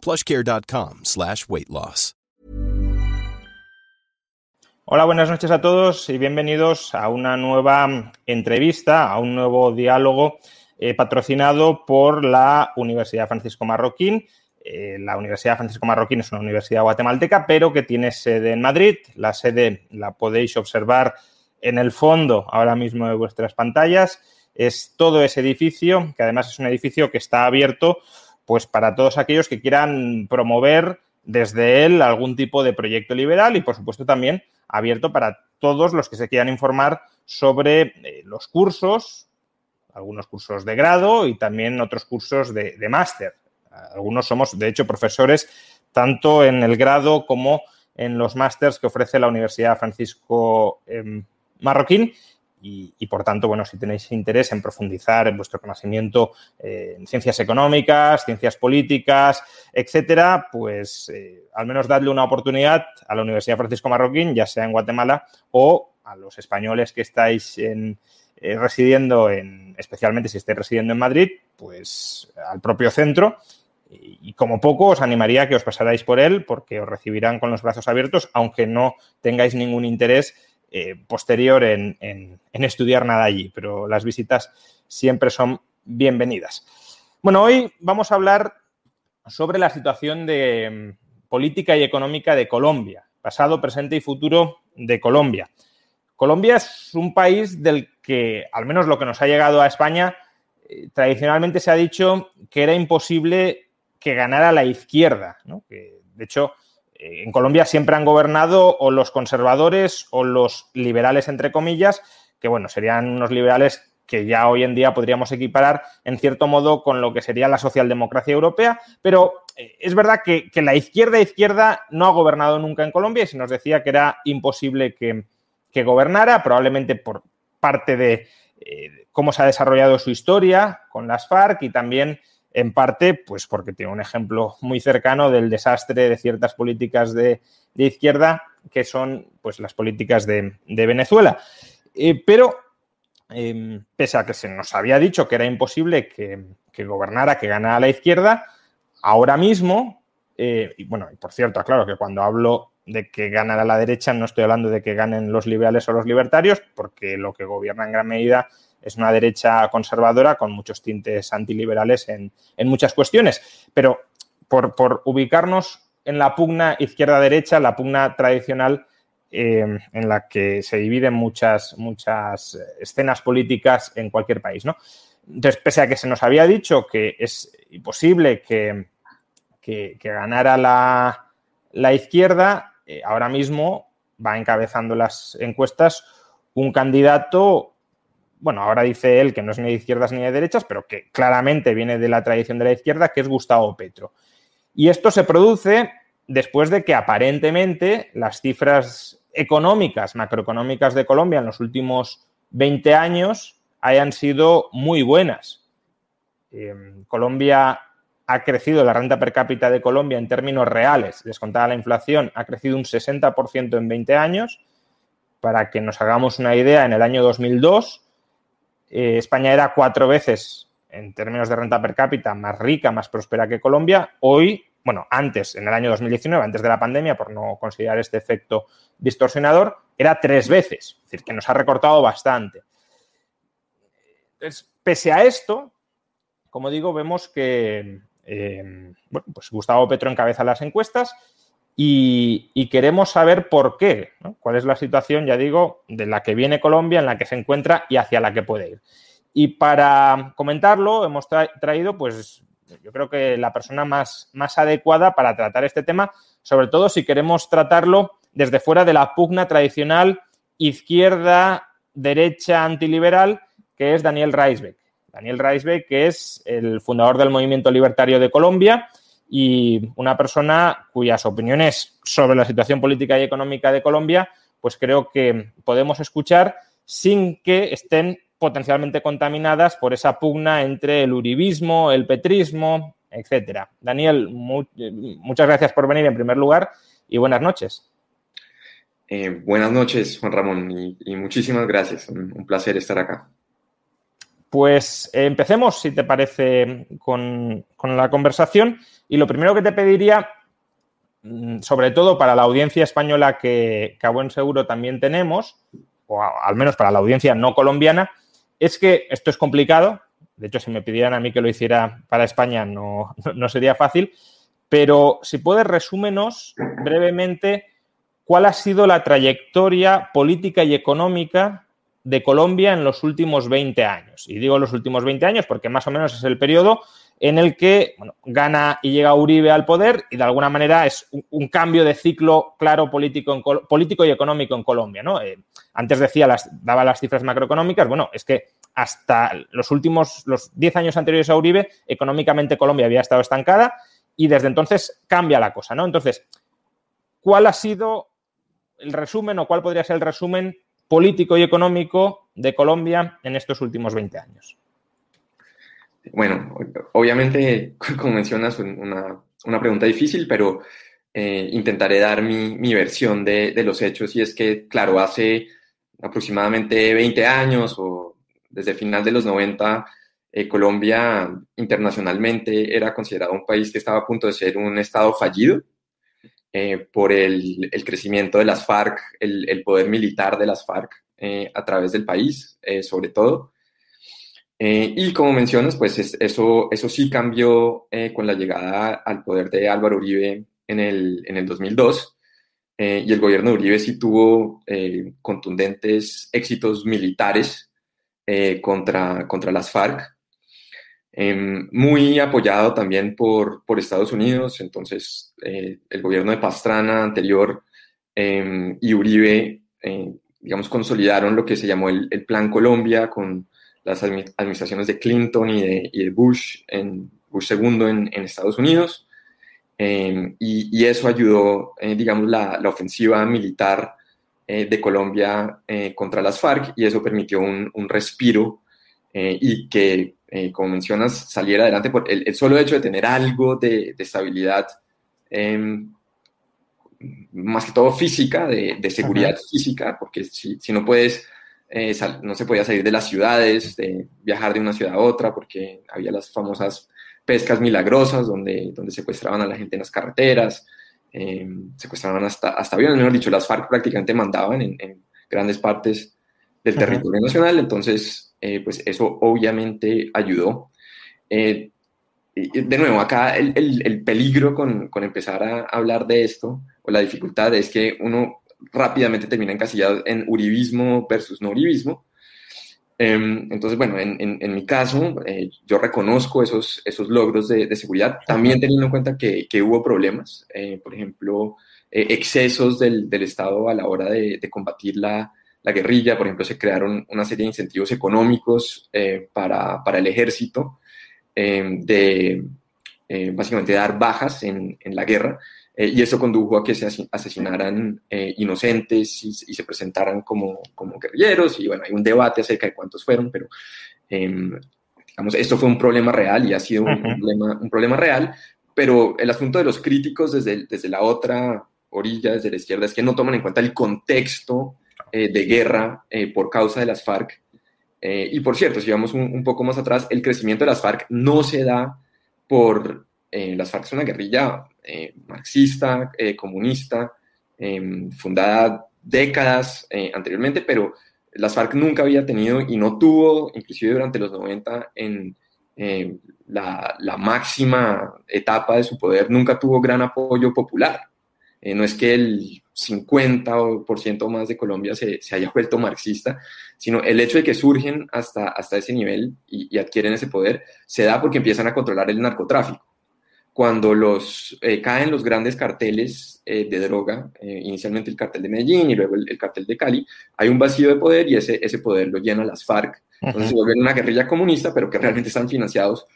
plushcare.com slash weight loss. Hola, buenas noches a todos y bienvenidos a una nueva entrevista, a un nuevo diálogo eh, patrocinado por la Universidad Francisco Marroquín. Eh, la Universidad Francisco Marroquín es una universidad guatemalteca, pero que tiene sede en Madrid. La sede la podéis observar en el fondo ahora mismo de vuestras pantallas. Es todo ese edificio, que además es un edificio que está abierto pues para todos aquellos que quieran promover desde él algún tipo de proyecto liberal y, por supuesto, también abierto para todos los que se quieran informar sobre eh, los cursos, algunos cursos de grado y también otros cursos de, máster. Algunos somos, de hecho, profesores tanto en el grado como en los másters que ofrece la Universidad Francisco em, Marroquín y, por tanto, bueno, si tenéis interés en profundizar en vuestro conocimiento eh, en ciencias económicas, ciencias políticas, etcétera, pues eh, al menos dadle una oportunidad a la Universidad Francisco Marroquín, ya sea en Guatemala o a los españoles que estáis en, eh, residiendo en, especialmente si estáis residiendo en Madrid, pues al propio centro. Y, como poco os animaría a que os pasarais por él porque os recibirán con los brazos abiertos, aunque no tengáis ningún interés eh, posterior en, estudiar nada allí, pero las visitas siempre son bienvenidas. Bueno, hoy vamos a hablar sobre la situación de mm, política y económica de Colombia, pasado, presente y futuro de Colombia. Colombia es un país del que, al menos lo que nos ha llegado a España, eh, tradicionalmente se ha dicho que era imposible que ganara la izquierda, que, de hecho, en Colombia siempre han gobernado o los conservadores o los liberales, entre comillas, que bueno, serían unos liberales que ya hoy en día podríamos equiparar en cierto modo con lo que sería la socialdemocracia europea, pero eh, es verdad que, la izquierda izquierda no ha gobernado nunca en Colombia y se nos decía que era imposible que, gobernara, probablemente por parte de eh, cómo se ha desarrollado su historia con las FARC y también en parte, pues porque tiene un ejemplo muy cercano del desastre de ciertas políticas de, izquierda, que son pues las políticas de, Venezuela. Eh, pero, em, pese a que se nos había dicho que era imposible que, gobernara, que ganara la izquierda, ahora mismo, eh, y bueno, por cierto, claro que cuando hablo de que ganara la derecha, no estoy hablando de que ganen los liberales o los libertarios, porque lo que gobierna en gran medida es una derecha conservadora con muchos tintes antiliberales en, muchas cuestiones. Pero por, ubicarnos en la pugna izquierda-derecha, la pugna tradicional eh, en la que se dividen muchas, muchas escenas políticas en cualquier país. ¿no? Entonces, pese a que se nos había dicho que es imposible que, que, ganara la, izquierda, eh, ahora mismo va encabezando las encuestas un candidato bueno, ahora dice él que no es ni de izquierdas ni de derechas, pero que claramente viene de la tradición de la izquierda, que es Gustavo Petro. Y esto se produce después de que aparentemente las cifras económicas, macroeconómicas de Colombia en los últimos 20 años hayan sido muy buenas. Em, Colombia ha crecido, la renta per cápita de Colombia en términos reales, descontada la inflación, ha crecido un 60% en 20 años. Para que nos hagamos una idea, en el año 2002 eh, España era cuatro veces, en términos de renta per cápita, más rica, más próspera que Colombia. Hoy, bueno, antes, en el año 2019, antes de la pandemia, por no considerar este efecto distorsionador, era tres veces. Es decir, que nos ha recortado bastante. Entonces, pese a esto, como digo, vemos que eh, pues Gustavo Petro encabeza las encuestas y, queremos saber por qué, cuál es la situación, ya digo, de la que viene Colombia, en la que se encuentra y hacia la que puede ir. Y para comentarlo hemos traído, pues yo creo que la persona más, adecuada para tratar este tema, sobre todo si queremos tratarlo desde fuera de la pugna tradicional izquierda, derecha, antiliberal, que es Daniel Reisbeck. Daniel Reisbeck, que es el fundador del Movimiento Libertario de Colombia y una persona cuyas opiniones sobre la situación política y económica de Colombia, pues creo que podemos escuchar sin que estén potencialmente contaminadas por esa pugna entre el uribismo, el petrismo, etcétera. Daniel, muchas gracias por venir en primer lugar y buenas noches. Eh, buenas noches, Juan Ramón, y, muchísimas gracias. Un, placer estar acá. Pues empecemos, si te parece, con, la conversación. Y lo primero que te pediría, mm, sobre todo para la audiencia española que, que a buen seguro también tenemos, o al menos para la audiencia no colombiana, es que esto es complicado. De hecho, si me pidieran a mí que lo hiciera para España, no, no sería fácil. Pero si puedes, resúmenos brevemente cuál ha sido la trayectoria política y económica de Colombia en los últimos 20 años. Y digo los últimos 20 años porque más o menos es el periodo en el que gana y llega Uribe al poder y de alguna manera es un, cambio de ciclo claro político, político y económico en Colombia. ¿no? Eh, antes decía, las, daba las cifras macroeconómicas, bueno, es que hasta los últimos, los 10 años anteriores a Uribe, económicamente Colombia había estado estancada y desde entonces cambia la cosa. ¿no? Entonces, ¿cuál ha sido el resumen o cuál podría ser el resumen político y económico de Colombia en estos últimos 20 años? Bueno, obviamente, como mencionas, una, una pregunta difícil, pero eh, intentaré dar mi, mi versión de, los hechos. Y es que, claro, hace aproximadamente 20 años o desde el final de los 90, eh, Colombia internacionalmente era considerado un país que estaba a punto de ser un estado fallido. Eh, por el, el, crecimiento de las FARC, el, el poder militar de las FARC eh, a través del país, eh, sobre todo. y como mencionas, pues eso, eso sí cambió con la llegada al poder de Álvaro Uribe en el, en el 2002. y el gobierno de Uribe sí tuvo contundentes éxitos militares contra, contra las FARC. Em, muy apoyado también por, por Estados Unidos, entonces eh, el gobierno de Pastrana anterior em, y Uribe, eh, digamos, consolidaron lo que se llamó el, el Plan Colombia con las administraciones de Clinton y de, y de Bush, en, Bush II en, en Estados Unidos, em, y, y, eso ayudó, eh, digamos, la, la, ofensiva militar de Colombia contra las FARC y eso permitió un, un respiro y que eh, como mencionas, saliera adelante por el, solo hecho de tener algo de, estabilidad, em, más que todo física, de, seguridad física, porque si, si no puedes, eh, no se podía salir de las ciudades, de viajar de una ciudad a otra, porque había las famosas pescas milagrosas donde, donde secuestraban a la gente en las carreteras, em, secuestraban hasta, hasta aviones, mejor dicho, las FARC prácticamente mandaban en, grandes partes del territorio nacional, entonces eh, pues eso obviamente ayudó. Eh, de nuevo, acá el, el, peligro con, con, empezar a hablar de esto, o la dificultad, es que uno rápidamente termina encasillado en uribismo versus no uribismo. Em, entonces, bueno, en, en, mi caso, eh, yo reconozco esos, esos logros de, de, seguridad, también teniendo en cuenta que, que hubo problemas, por ejemplo, excesos del, del, Estado a la hora de, de combatir la, la guerrilla, por ejemplo, se crearon una serie de incentivos económicos eh, para, para, el ejército eh, de eh, básicamente dar bajas en, en la guerra y eso condujo a que se asesinaran inocentes y, se presentaran como, como guerrilleros y bueno, hay un debate acerca de cuántos fueron, pero em, digamos, esto fue un problema real y ha sido un, problema, un problema real, pero el asunto de los críticos desde, desde la otra orilla, desde la izquierda, es que no toman en cuenta el contexto eh, de guerra eh, por causa de las FARC. Eh, y por cierto, si vamos un, poco más atrás, el crecimiento de las FARC no se da por... las FARC es una guerrilla marxista, comunista, fundada décadas anteriormente, pero las FARC nunca había tenido y no tuvo, inclusive durante los 90, en la, la, máxima etapa de su poder, nunca tuvo gran apoyo popular. no es que el 50% más de Colombia se, se, haya vuelto marxista, sino el hecho de que surgen hasta, hasta ese nivel y, adquieren ese poder se da porque empiezan a controlar el narcotráfico. Cuando los, eh, caen los grandes carteles eh, de droga, eh, inicialmente el cartel de Medellín y luego el, cartel de Cali, hay un vacío de poder y ese, ese poder lo llena las FARC. Entonces se vuelven una guerrilla comunista, pero que realmente están financiados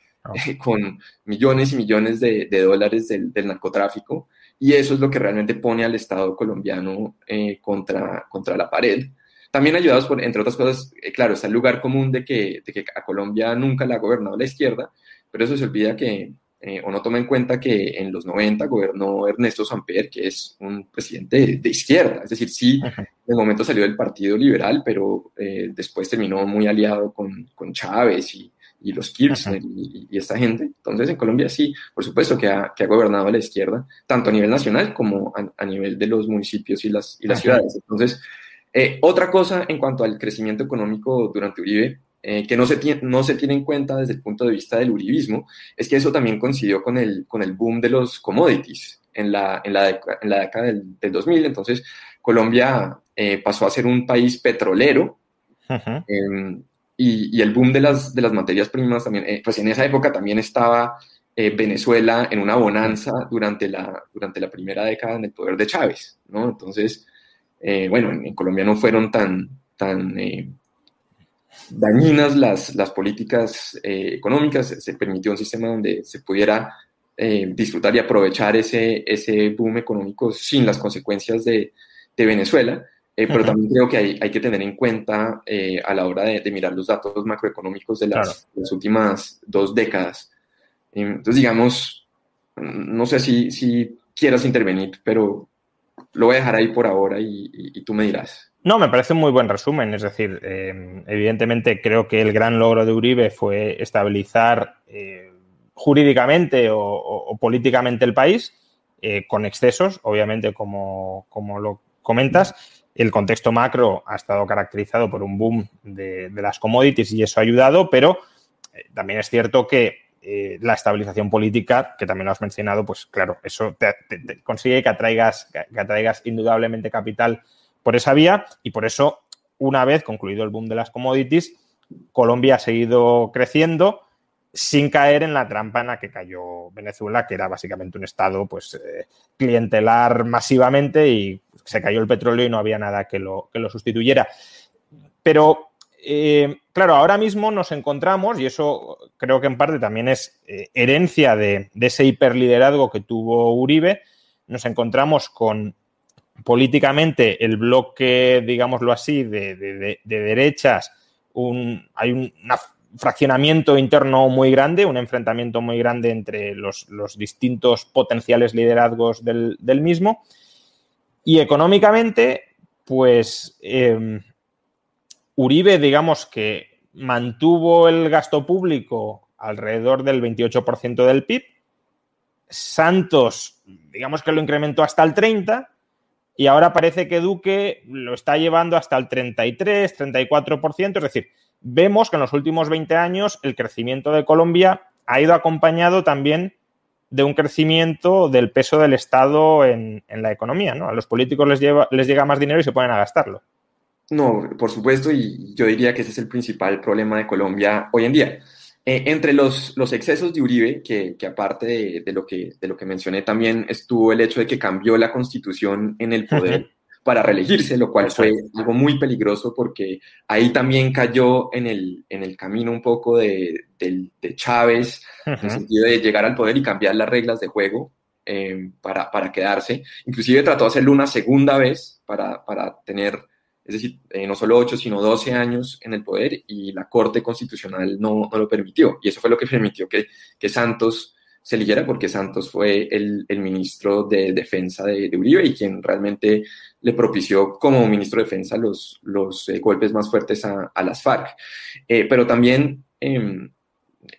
con millones y millones de, dólares del, narcotráfico, y eso es lo que realmente pone al Estado colombiano eh, contra, contra la pared. También ayudados por, entre otras cosas, eh, claro, está el lugar común de que, de que a Colombia nunca la ha gobernado la izquierda, pero eso se olvida que, eh, o no toma en cuenta que en los 90 gobernó Ernesto Samper, que es un presidente de, izquierda, es decir, sí, en el momento salió del Partido Liberal, pero eh, después terminó muy aliado con, con Chávez y, y los Kirchner y, esta gente. Entonces, en Colombia sí, por supuesto que ha, que ha gobernado a la izquierda, tanto a nivel nacional como a, nivel de los municipios y las, y las ciudades. Entonces, eh, otra cosa en cuanto al crecimiento económico durante Uribe, eh, que no se, tiene, no se tiene en cuenta desde el punto de vista del uribismo, es que eso también coincidió con el, con el boom de los commodities en la, en la, en la década del, 2000. Entonces, Colombia eh, pasó a ser un país petrolero. Y, y, el boom de las, de las materias primas también, eh, pues en esa época también estaba Venezuela en una bonanza durante la, durante la primera década en el poder de Chávez, ¿no? Entonces, bueno, en, Colombia no fueron tan, tan dañinas las, las políticas eh, económicas, se permitió un sistema donde se pudiera eh, disfrutar y aprovechar ese, ese boom económico sin las consecuencias de, de Venezuela. Eh, pero también creo que hay, hay, que tener en cuenta a la hora de, mirar los datos macroeconómicos de las, las últimas dos décadas. Entonces, digamos, no sé si, si quieras intervenir, pero lo voy a dejar ahí por ahora y, y tú me dirás. No, me parece un muy buen resumen. Es decir, em, evidentemente creo que el gran logro de Uribe fue estabilizar eh, jurídicamente o, políticamente el país, eh, con excesos, obviamente, como, lo comentas. El contexto macro ha estado caracterizado por un boom de, las commodities y eso ha ayudado, pero eh, también es cierto que la estabilización política, que también lo has mencionado, pues claro, eso consigue que atraigas, que atraigas indudablemente capital por esa vía y por eso, una vez concluido el boom de las commodities, Colombia ha seguido creciendo sin caer en la trampa en la que cayó Venezuela, que era básicamente un estado pues, eh, clientelar masivamente y se cayó el petróleo y no había nada que lo, que lo sustituyera. Pero, eh, claro, ahora mismo nos encontramos, y eso creo que en parte también es eh, herencia de, de, ese hiperliderazgo que tuvo Uribe, nos encontramos con políticamente el bloque, digámoslo así, de, derechas, un, hay un fraccionamiento interno muy grande, un enfrentamiento muy grande entre los, distintos potenciales liderazgos del, mismo. Y económicamente, pues em, Uribe, digamos que mantuvo el gasto público alrededor del 28% del PIB. Santos, digamos que lo incrementó hasta el 30%, y ahora parece que Duque lo está llevando hasta el 33, 34%, es decir, vemos que en los últimos 20 años el crecimiento de Colombia ha ido acompañado también de un crecimiento del peso del Estado en, la economía, ¿no? A los políticos les, lleva, les llega más dinero y se ponen a gastarlo. No, por supuesto, y yo diría que ese es el principal problema de Colombia hoy en día. Eh, entre los, los, excesos de Uribe, que, que aparte de, de, lo que, de lo que mencioné también, estuvo el hecho de que cambió la constitución en el poder para reelegirse, lo cual fue algo muy peligroso porque ahí también cayó en el, en el camino un poco de, de Chávez, en el sentido de llegar al poder y cambiar las reglas de juego eh, para, para, quedarse. Inclusive trató de hacerlo una segunda vez para, para tener es decir, eh, no solo 8, sino 12 años en el poder y la Corte Constitucional no, no lo permitió. Y eso fue lo que permitió que, que Santos se eligiera, porque Santos fue el, el ministro de Defensa de, Uribe y quien realmente le propició como ministro de Defensa los, los eh, golpes más fuertes a, a las FARC. Eh, pero también em,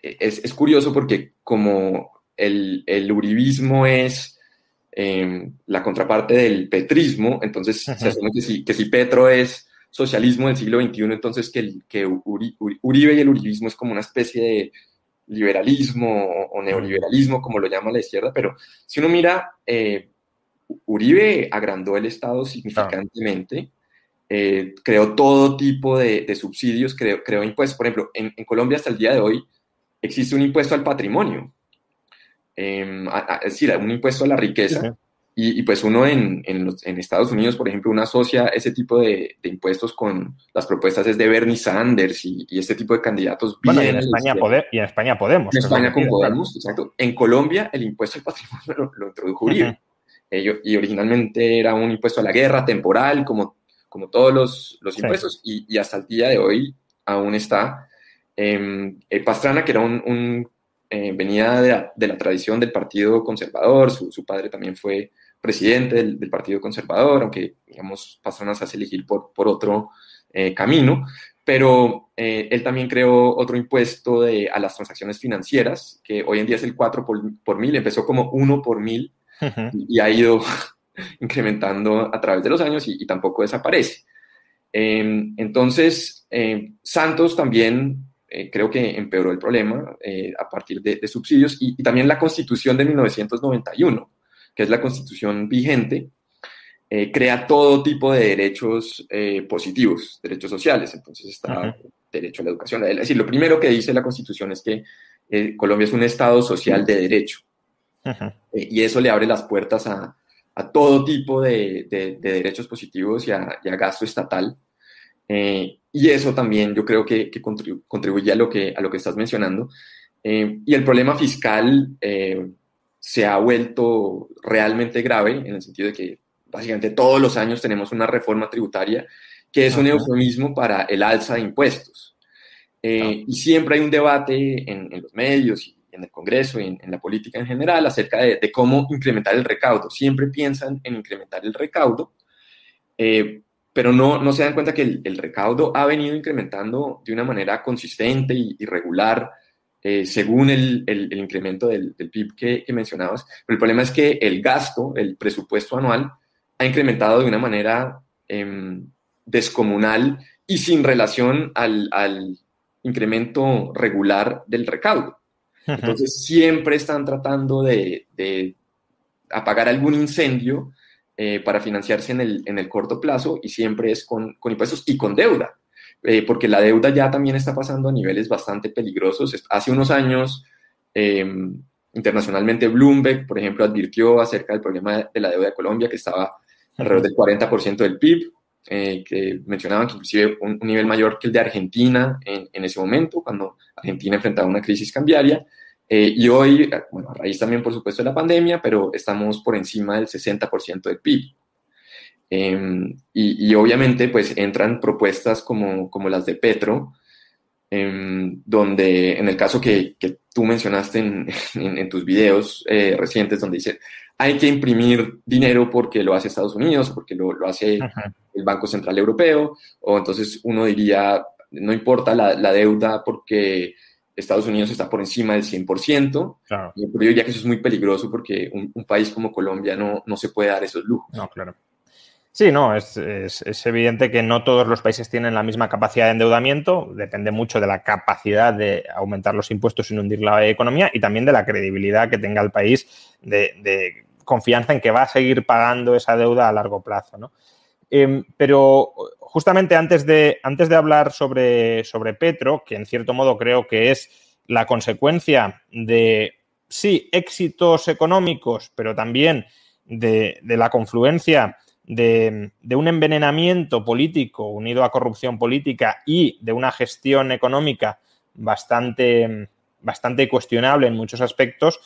es, es, curioso porque como el, el uribismo es Em, la contraparte del petrismo, entonces se asume que si, que si Petro es socialismo del siglo XXI, entonces que, el, que Uribe y el uribismo es como una especie de liberalismo o, neoliberalismo, como lo llama la izquierda, pero si uno mira, eh, Uribe agrandó el Estado significantemente, eh, creó todo tipo de, subsidios, creó, creó, impuestos. Por ejemplo, en, Colombia hasta el día de hoy existe un impuesto al patrimonio, Em, es decir, un impuesto a la riqueza, y, pues uno en, en, Estados Unidos, por ejemplo, uno asocia ese tipo de, impuestos con las propuestas es de Bernie Sanders y, este tipo de candidatos. Bueno, y, en España y en España Podemos. En España con Podemos, exacto. En Colombia el impuesto al patrimonio lo, introdujo Uribe. y originalmente era un impuesto a la guerra temporal, como, como todos los, los impuestos, y, hasta el día de hoy aún está. Eh, Pastrana, que era un, eh, venía de la, tradición del Partido Conservador, su, su padre también fue presidente del, Partido Conservador, aunque, digamos, Pastrana se hace elegir por, por otro eh, camino, pero eh, él también creó otro impuesto de, a las transacciones financieras, que hoy en día es el 4 por, mil, empezó como 1 por mil y, ha ido incrementando a través de los años y, tampoco desaparece. Em, entonces, em, Santos también eh, creo que empeoró el problema a partir de, de subsidios y, y, también la constitución de 1991 que es la constitución vigente, eh, crea todo tipo de derechos eh, positivos, derechos sociales. Entonces está derecho a la educación. Es decir, lo primero que dice la constitución es que eh, Colombia es un Estado social de derecho. y eso le abre las puertas a, todo tipo de, derechos positivos y a, gasto estatal. y eso también yo creo que, contribuye a lo que, a lo que estás mencionando. y el problema fiscal se ha vuelto realmente grave en el sentido de que básicamente todos los años tenemos una reforma tributaria que es un eufemismo para el alza de impuestos. Eh, y siempre hay un debate en, los medios y en el Congreso y en, la política en general acerca de, cómo incrementar el recaudo. Siempre piensan en incrementar el recaudo, eh, pero no, no se dan cuenta que el, recaudo ha venido incrementando de una manera consistente y, y regular eh, según el, incremento del, PIB que, mencionabas. Pero el problema es que el gasto, el presupuesto anual, ha incrementado de una manera em, descomunal y sin relación al, incremento regular del recaudo. Entonces, siempre están tratando de, apagar algún incendio eh, para financiarse en el, corto plazo y siempre es con, con impuestos y con deuda. Eh, porque la deuda ya también está pasando a niveles bastante peligrosos. Hace unos años, em, internacionalmente, Bloomberg, por ejemplo, advirtió acerca del problema de la deuda de Colombia, que estaba alrededor del 40% del PIB, eh, que mencionaban que inclusive un, nivel mayor que el de Argentina en, en, ese momento, cuando Argentina enfrentaba una crisis cambiaria. Eh, y hoy, bueno, a raíz también, por supuesto, de la pandemia, pero estamos por encima del 60% del PIB. Em, y, obviamente pues entran propuestas como, como las de Petro, em, donde en el caso que, que tú mencionaste en, en, tus videos eh, recientes, donde dice, hay que imprimir dinero porque lo hace Estados Unidos, porque lo, lo hace el Banco Central Europeo, o entonces uno diría, no importa la, la deuda porque Estados Unidos está por encima del 100%. Claro. yo diría que eso es muy peligroso porque un, un país como Colombia no, no se puede dar esos lujos. No, claro. Sí, no, es, es, evidente que no todos los países tienen la misma capacidad de endeudamiento, depende mucho de la capacidad de aumentar los impuestos sin hundir la economía y también de la credibilidad que tenga el país de, confianza en que va a seguir pagando esa deuda a largo plazo. ¿no? Em, pero justamente antes de, antes de hablar sobre, sobre Petro, que en cierto modo creo que es la consecuencia de, sí, éxitos económicos, pero también de, de la confluencia de, un envenenamiento político unido a corrupción política y de una gestión económica bastante, bastante cuestionable en muchos aspectos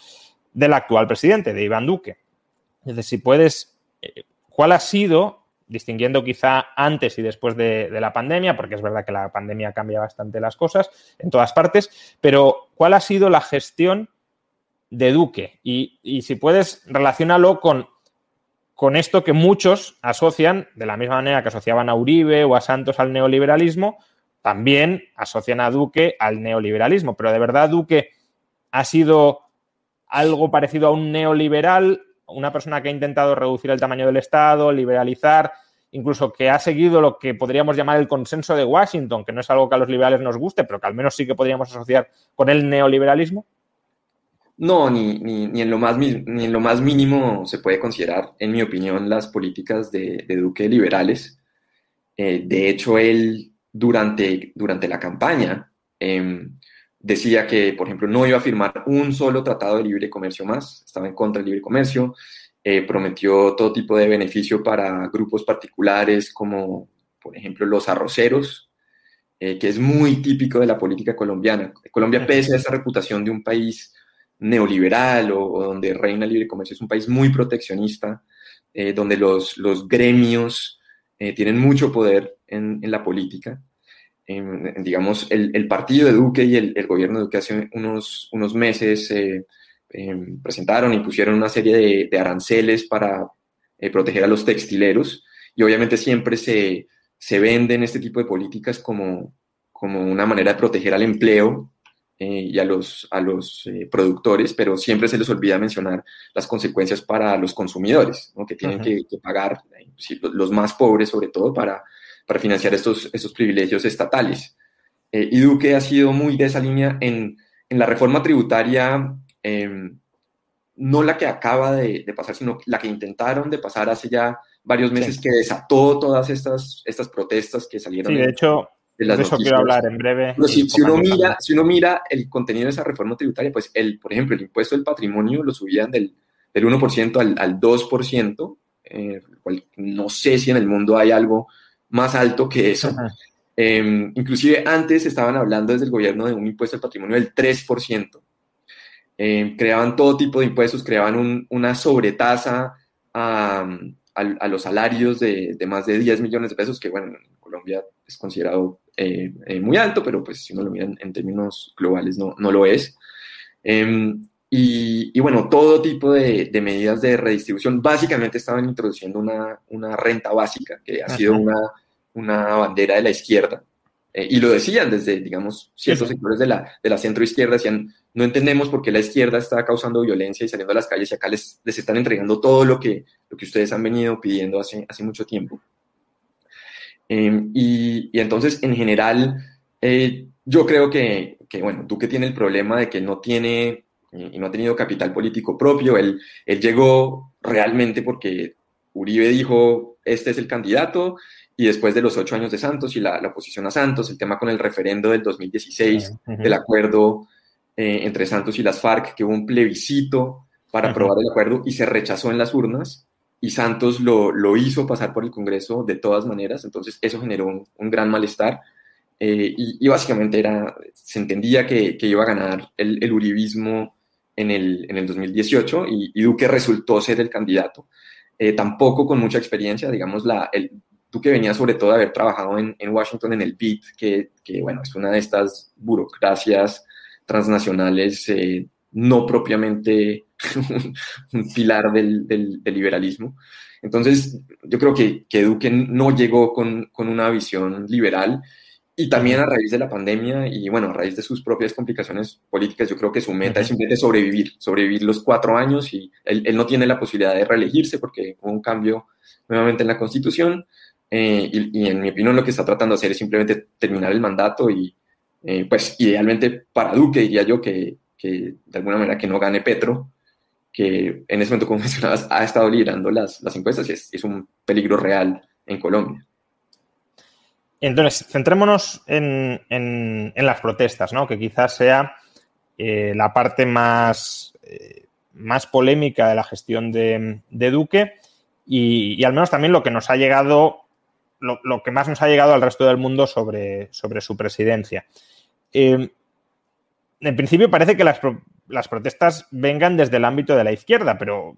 del actual presidente, de Iván Duque. Es si puedes, eh, ¿cuál ha sido, distinguiendo quizá antes y después de, la pandemia, porque es verdad que la pandemia cambia bastante las cosas en todas partes, pero cuál ha sido la gestión de Duque? Y, y si puedes, relacionarlo con con esto que muchos asocian, de la misma manera que asociaban a Uribe o a Santos al neoliberalismo, también asocian a Duque al neoliberalismo. Pero de verdad Duque ha sido algo parecido a un neoliberal, una persona que ha intentado reducir el tamaño del Estado, liberalizar, incluso que ha seguido lo que podríamos llamar el consenso de Washington, que no es algo que a los liberales nos guste, pero que al menos sí que podríamos asociar con el neoliberalismo. No, ni, ni, en lo más, ni en lo más mínimo se puede considerar, en mi opinión, las políticas de, Duque liberales. Eh, de hecho, él durante, durante la campaña em, decía que, por ejemplo, no iba a firmar un solo tratado de libre comercio más, estaba en contra del libre comercio, eh, prometió todo tipo de beneficio para grupos particulares como, por ejemplo, los arroceros, eh, que es muy típico de la política colombiana. Colombia, pese a esa reputación de un país neoliberal o, donde reina el libre comercio, es un país muy proteccionista, eh, donde los, los gremios tienen mucho poder en, en la política. digamos, el, el, partido de Duque y el, el, gobierno de Duque hace unos, unos meses Em, presentaron y pusieron una serie de, aranceles para eh, proteger a los textileros y obviamente siempre se, se venden este tipo de políticas como, como una manera de proteger al empleo eh, y a los, a los eh, productores, pero siempre se les olvida mencionar las consecuencias para los consumidores, que tienen que, pagar, los más pobres sobre todo, para, para financiar estos, estos privilegios estatales. y Duque ha sido muy de esa línea en, en la reforma tributaria Em, no la que acaba de, pasar, sino la que intentaron de pasar hace ya varios meses, que desató todas estas, estas protestas que salieron. Sí, de, hecho, de, eso quiero hablar en breve. si, uno mira, si uno mira el contenido de esa reforma tributaria, pues, el, por ejemplo, el impuesto del patrimonio lo subían del, del 1% al, al 2%, eh, no sé si en el mundo hay algo más alto que eso. Em, inclusive antes estaban hablando desde el gobierno de un impuesto del patrimonio del 3%. Eh, creaban todo tipo de impuestos, creaban una sobretasa a, los salarios de, más de 10 millones de pesos, que bueno, en Colombia es considerado eh, eh, muy alto, pero pues si uno lo mira en, términos globales no, no lo es. Em, y, bueno, todo tipo de, medidas de redistribución. Básicamente estaban introduciendo una, una renta básica, que ha sido una, una bandera de la izquierda. Y lo decían desde, digamos, ciertos sectores de la, de la centro izquierda, decían, no entendemos por qué la izquierda está causando violencia y saliendo a las calles y acá les, les están entregando todo lo que, lo que ustedes han venido pidiendo hace, hace mucho tiempo. Em, y, y, entonces, en general, eh, yo creo que, que, bueno, Duque tiene el problema de que no tiene y no ha tenido capital político propio. Él, él llegó realmente porque Uribe dijo, este es el candidato, y después de los ocho años de Santos y la, la oposición a Santos, el tema con el referendo del 2016, del acuerdo eh, entre Santos y las FARC, que hubo un plebiscito para aprobar el acuerdo y se rechazó en las urnas y Santos lo, lo, hizo pasar por el Congreso de todas maneras, entonces eso generó un, gran malestar eh, y, básicamente era, se entendía que, que iba a ganar el, el uribismo en el, en el 2018 y, Duque resultó ser el candidato. Eh, tampoco con mucha experiencia, digamos, la, el, Duque venía sobre todo de haber trabajado en, en Washington en el BID, que, que, bueno, es una de estas burocracias transnacionales eh, no propiamente un, pilar del, liberalismo. Entonces, yo creo que, que Duque no llegó con, una visión liberal y también a raíz de la pandemia y bueno, a raíz de sus propias complicaciones políticas, yo creo que su meta es simplemente sobrevivir, sobrevivir los cuatro años y él, no tiene la posibilidad de reelegirse porque hubo un cambio nuevamente en la constitución eh, y, en mi opinión lo que está tratando de hacer es simplemente terminar el mandato y, eh, pues idealmente para Duque diría yo que, que, de alguna manera que no gane Petro, que en ese momento, como mencionabas, ha estado liderando las, las encuestas y es, es, un peligro real en Colombia. Entonces, centrémonos en, en, las protestas, ¿no? que quizás sea eh, la parte más, más polémica de la gestión de, de Duque y, al menos también lo que nos ha llegado, lo, lo, que más nos ha llegado al resto del mundo sobre, sobre su presidencia. Eh, en principio parece que las, las, protestas vengan desde el ámbito de la izquierda, pero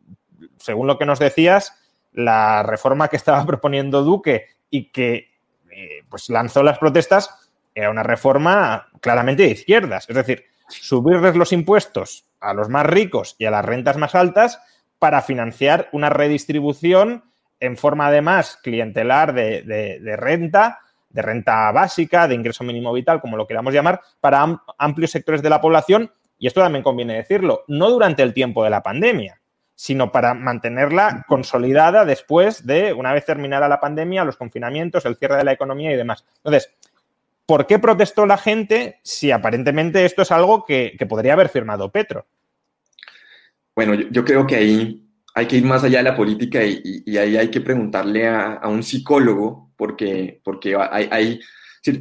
según lo que nos decías, la reforma que estaba proponiendo Duque y que eh, pues lanzó las protestas era una reforma claramente de izquierdas. Es decir, subirles los impuestos a los más ricos y a las rentas más altas para financiar una redistribución en forma además clientelar de, renta de renta básica, de ingreso mínimo vital, como lo queramos llamar, para amplios sectores de la población, y esto también conviene decirlo, no durante el tiempo de la pandemia, sino para mantenerla consolidada después de, una vez terminara la pandemia, los confinamientos, el cierre de la economía y demás. Entonces, ¿por qué protestó la gente si aparentemente esto es algo que, podría haber firmado Petro? Bueno, yo, creo que ahí hay que ir más allá de la política y, y ahí hay que preguntarle a, a un psicólogo porque, porque hay, hay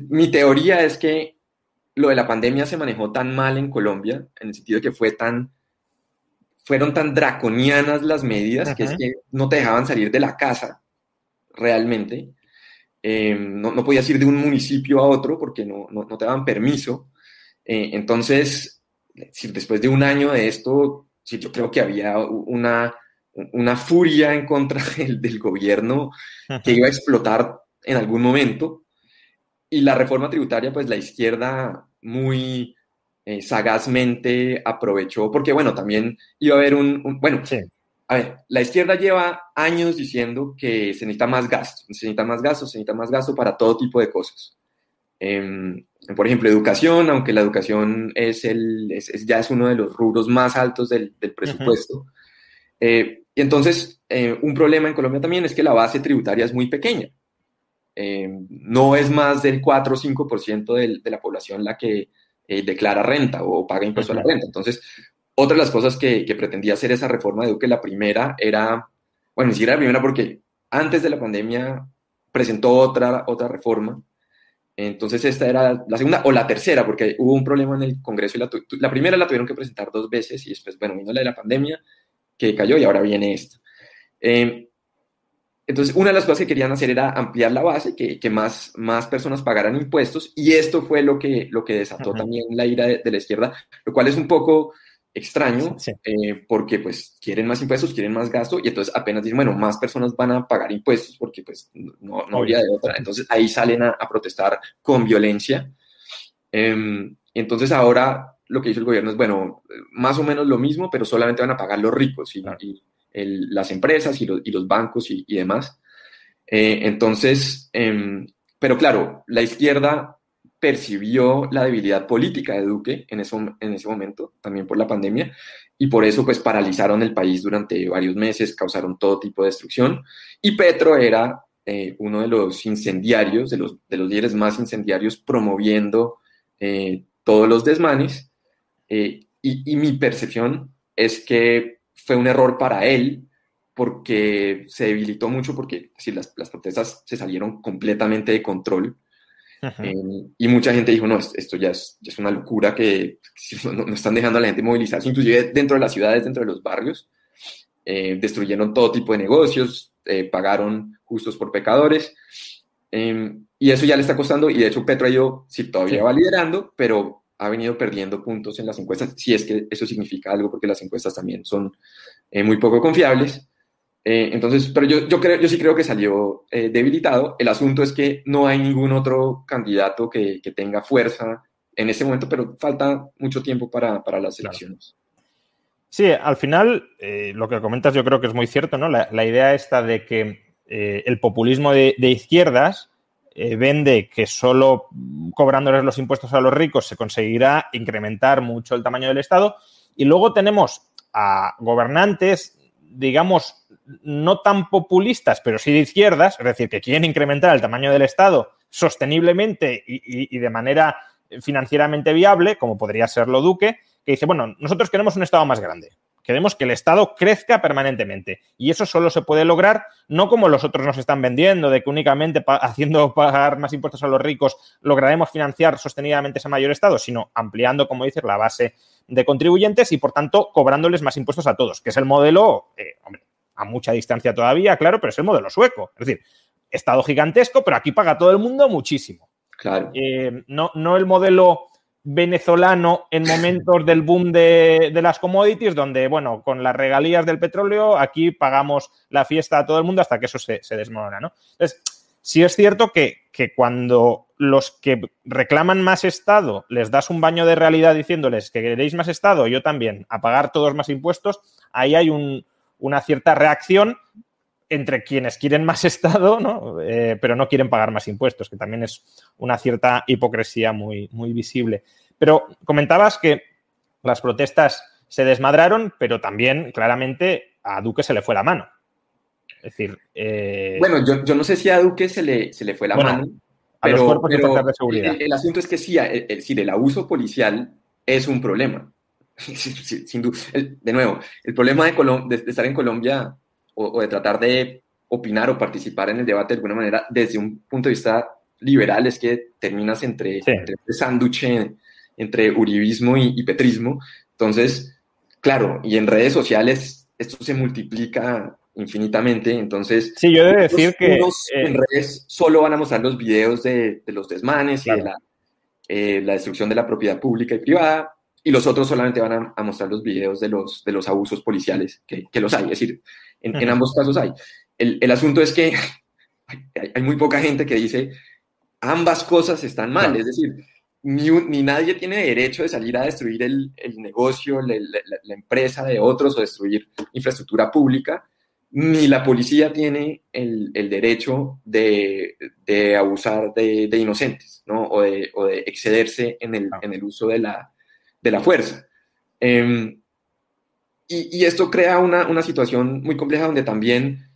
mi teoría es que lo de la pandemia se manejó tan mal en Colombia, en el sentido de que fue tan, fueron tan draconianas las medidas que es que no te dejaban salir de la casa realmente. Eh, no, no, podías ir de un municipio a otro porque no, no, no te daban permiso. Eh, entonces, después de un año de esto, yo creo que había una, una furia en contra del, del gobierno que iba a explotar en algún momento. Y la reforma tributaria, pues la izquierda muy eh, sagazmente aprovechó, porque bueno, también iba a haber un, bueno, a ver, la izquierda lleva años diciendo que se necesita más gasto, se necesita más gasto, se necesita más gasto para todo tipo de cosas. Em, por ejemplo, educación, aunque la educación es, el, es, ya es uno de los rubros más altos del, del presupuesto. Eh, y entonces, eh, un problema en Colombia también es que la base tributaria es muy pequeña. Em, no es más del 4 o 5% de, de la población la que eh, declara renta o paga impuesto a la renta. Entonces, otra de las cosas que, pretendía hacer esa reforma de Duque, la primera era, bueno, ni siquiera la primera porque antes de la pandemia presentó otra, otra reforma. Entonces esta era la segunda o la tercera, porque hubo un problema en el Congreso y la, la primera la tuvieron que presentar dos veces y después, bueno, vino la de la pandemia que cayó y ahora viene esta. Eh, entonces, una de las cosas que querían hacer era ampliar la base, que, que más, más personas pagaran impuestos, y esto fue lo que, lo que desató también la ira de, la izquierda, lo cual es un poco extraño, eh, porque pues quieren más impuestos, quieren más gasto, y entonces apenas dicen, bueno, más personas van a pagar impuestos, porque pues no, no había de otra. Entonces ahí salen a, protestar con violencia. Eh, entonces ahora lo que hizo el gobierno es, bueno, más o menos lo mismo, pero solamente van a pagar los ricos y, y las empresas y, y, los bancos y, demás. Eh, entonces, em, pero claro, la izquierda percibió la debilidad política de Duque en, eso, en ese momento, también por la pandemia, y por eso pues paralizaron el país durante varios meses, causaron todo tipo de destrucción, y Petro era eh, uno de los incendiarios, de los, de los líderes más incendiarios, promoviendo eh, todos los desmanes, y, y mi percepción es que fue un error para él porque se debilitó mucho porque si las, las, protestas se salieron completamente de control. Eh, y mucha gente dijo, no, esto ya es, es una locura que no, están dejando a la gente movilizarse, inclusive dentro de las ciudades, dentro de los barrios, eh, destruyeron todo tipo de negocios, eh, pagaron justos por pecadores y eso ya le está costando y de hecho Petro ha ido, sí, todavía va liderando, pero ha venido perdiendo puntos en las encuestas, si es que eso significa algo, porque las encuestas también son eh, muy poco confiables. Eh, entonces, pero yo, yo, creo, yo sí creo que salió eh, debilitado. El asunto es que no hay ningún otro candidato que, que tenga fuerza en ese momento, pero falta mucho tiempo para, para las elecciones. Sí, al final, lo que comentas yo creo que es muy cierto, ¿no? La, la idea esta de que el populismo de, de izquierdas eh, vende que solo cobrándoles los impuestos a los ricos se conseguirá incrementar mucho el tamaño del Estado. Y luego tenemos a gobernantes, digamos, no tan populistas, pero sí de izquierdas, es decir, que quieren incrementar el tamaño del Estado sosteniblemente y, y de manera financieramente viable, como podría serlo Duque, que dice, bueno, nosotros queremos un Estado más grande. Queremos que el Estado crezca permanentemente. Y eso solo se puede lograr, no como los otros nos están vendiendo, de que únicamente haciendo pagar más impuestos a los ricos lograremos financiar sostenidamente ese mayor Estado, sino ampliando, como dices, la base de contribuyentes y, por tanto, cobrándoles más impuestos a todos, que es el modelo, eh, hombre, a mucha distancia todavía, claro, pero es el modelo sueco. Es decir, Estado gigantesco, pero aquí paga todo el mundo muchísimo. Claro. Eh, no, no el modelo venezolano en momentos del boom de, las commodities, donde, bueno, con las regalías del petróleo, aquí pagamos la fiesta a todo el mundo hasta que eso se, desmorona, ¿no? Entonces, sí es cierto que, que, cuando los que reclaman más Estado les das un baño de realidad diciéndoles que queréis más Estado, yo también, a pagar todos más impuestos, ahí hay un, una cierta reacción entre quienes quieren más Estado, ¿no? Eh, pero no quieren pagar más impuestos, que también es una cierta hipocresía muy, muy visible. Pero comentabas que las protestas se desmadraron, pero también claramente a Duque se le fue la mano. Es decir. Eh... Bueno, yo, yo, no sé si a Duque se le, se le fue la mano. A pero, los cuerpos pero de seguridad. El, el, asunto es que sí, el, el, el abuso policial es un problema. Sin duda. de nuevo, el problema de, de estar en Colombia o, de tratar de opinar o participar en el debate de alguna manera desde un punto de vista liberal es que terminas entre, sí. entre este sándwich entre uribismo y, y, petrismo. Entonces, claro, y en redes sociales esto se multiplica infinitamente, entonces... Sí, yo debo decir que... Eh, en redes solo van a mostrar los videos de, los desmanes y de la, eh, la, destrucción de la propiedad pública y privada, y los otros solamente van a, mostrar los videos de los, de los abusos policiales, que, que los hay, es decir, en, ambos casos hay. El, el asunto es que hay, hay, muy poca gente que dice ambas cosas están mal, es decir, ni, ni, nadie tiene derecho de salir a destruir el, el negocio, la, la, empresa de otros o destruir infraestructura pública, ni la policía tiene el, el derecho de, de abusar de, de, inocentes, ¿no? O de, o de excederse en el, en el, uso de la, de la fuerza. Eh, y, y, esto crea una, una, situación muy compleja donde también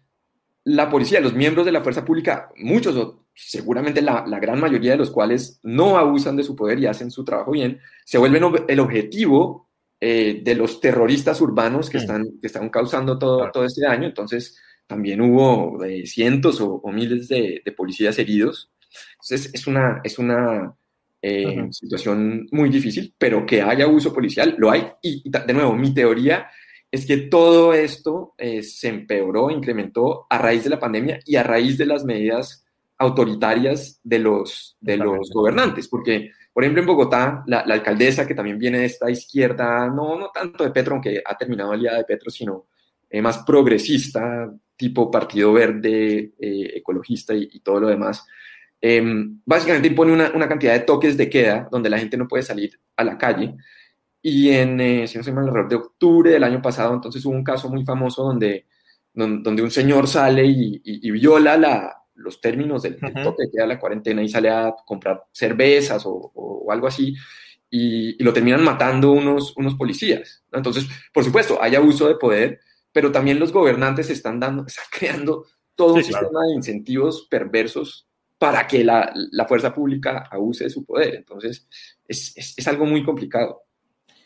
la policía, los miembros de la fuerza pública, muchos o seguramente la, la, gran mayoría de los cuales no abusan de su poder y hacen su trabajo bien, se vuelven el objetivo eh, de los terroristas urbanos que, están, que están causando todo, todo este daño. Entonces, también hubo eh, cientos o, miles de, policías heridos. Entonces, es una, es una eh, situación muy difícil, pero que haya uso policial, lo hay. Y, de nuevo, mi teoría es que todo esto se empeoró, incrementó a raíz de la pandemia y a raíz de las medidas autoritarias de los, de los gobernantes, porque por ejemplo, en Bogotá, la, alcaldesa, que también viene de esta izquierda, no, no tanto de Petro, aunque ha terminado el día de Petro, sino eh, más progresista, tipo Partido Verde, eh, ecologista y, todo lo demás, em, básicamente impone una, una, cantidad de toques de queda donde la gente no puede salir a la calle. Y en, eh, si no se mal, alrededor de octubre del año pasado, entonces hubo un caso muy famoso donde, donde, un señor sale y, y viola la, los términos del, toque que queda la cuarentena y sale a comprar cervezas o, algo así, y, lo terminan matando unos, unos policías. Entonces, por supuesto, hay abuso de poder, pero también los gobernantes están, dando, están creando todo un sistema de incentivos perversos para que la, la, fuerza pública abuse de su poder. Entonces, es, es, algo muy complicado.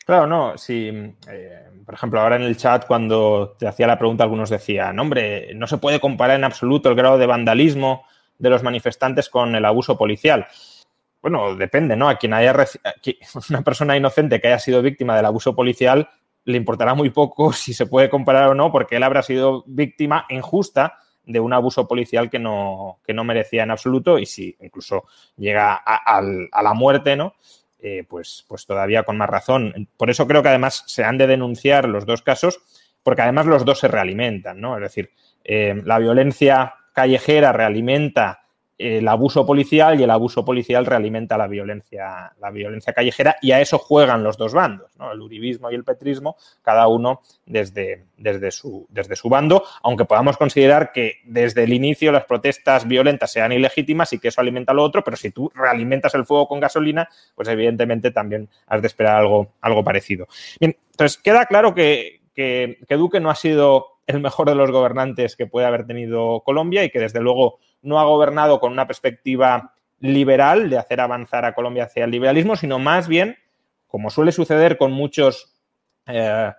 Claro, no, si, eh, por ejemplo, ahora en el chat cuando te hacía la pregunta, algunos decían, hombre, no se puede comparar en absoluto el grado de vandalismo de los manifestantes con el abuso policial. Bueno, depende, ¿no? A quien haya una persona inocente que haya sido víctima del abuso policial le importará muy poco si se puede comparar o no, porque él habrá sido víctima injusta de un abuso policial que no, que no merecía en absoluto y si incluso llega a, la muerte, ¿no? Eh, pues, pues todavía con más razón. Por eso creo que además se han de denunciar los dos casos, porque además los dos se realimentan, ¿no? Es decir, eh, la violencia callejera realimenta el abuso policial y el abuso policial realimenta la violencia, la violencia callejera y a eso juegan los dos bandos, el uribismo y el petrismo, cada uno desde, desde, su, desde su bando, aunque podamos considerar que desde el inicio las protestas violentas sean ilegítimas y que eso alimenta lo otro, pero si tú realimentas el fuego con gasolina, pues evidentemente también has de esperar algo, algo parecido. Bien, entonces queda claro que, que Duque no ha sido el mejor de los gobernantes que puede haber tenido Colombia y que desde luego no ha gobernado con una perspectiva liberal de hacer avanzar a Colombia hacia el liberalismo, sino más bien, como suele suceder con muchos eh,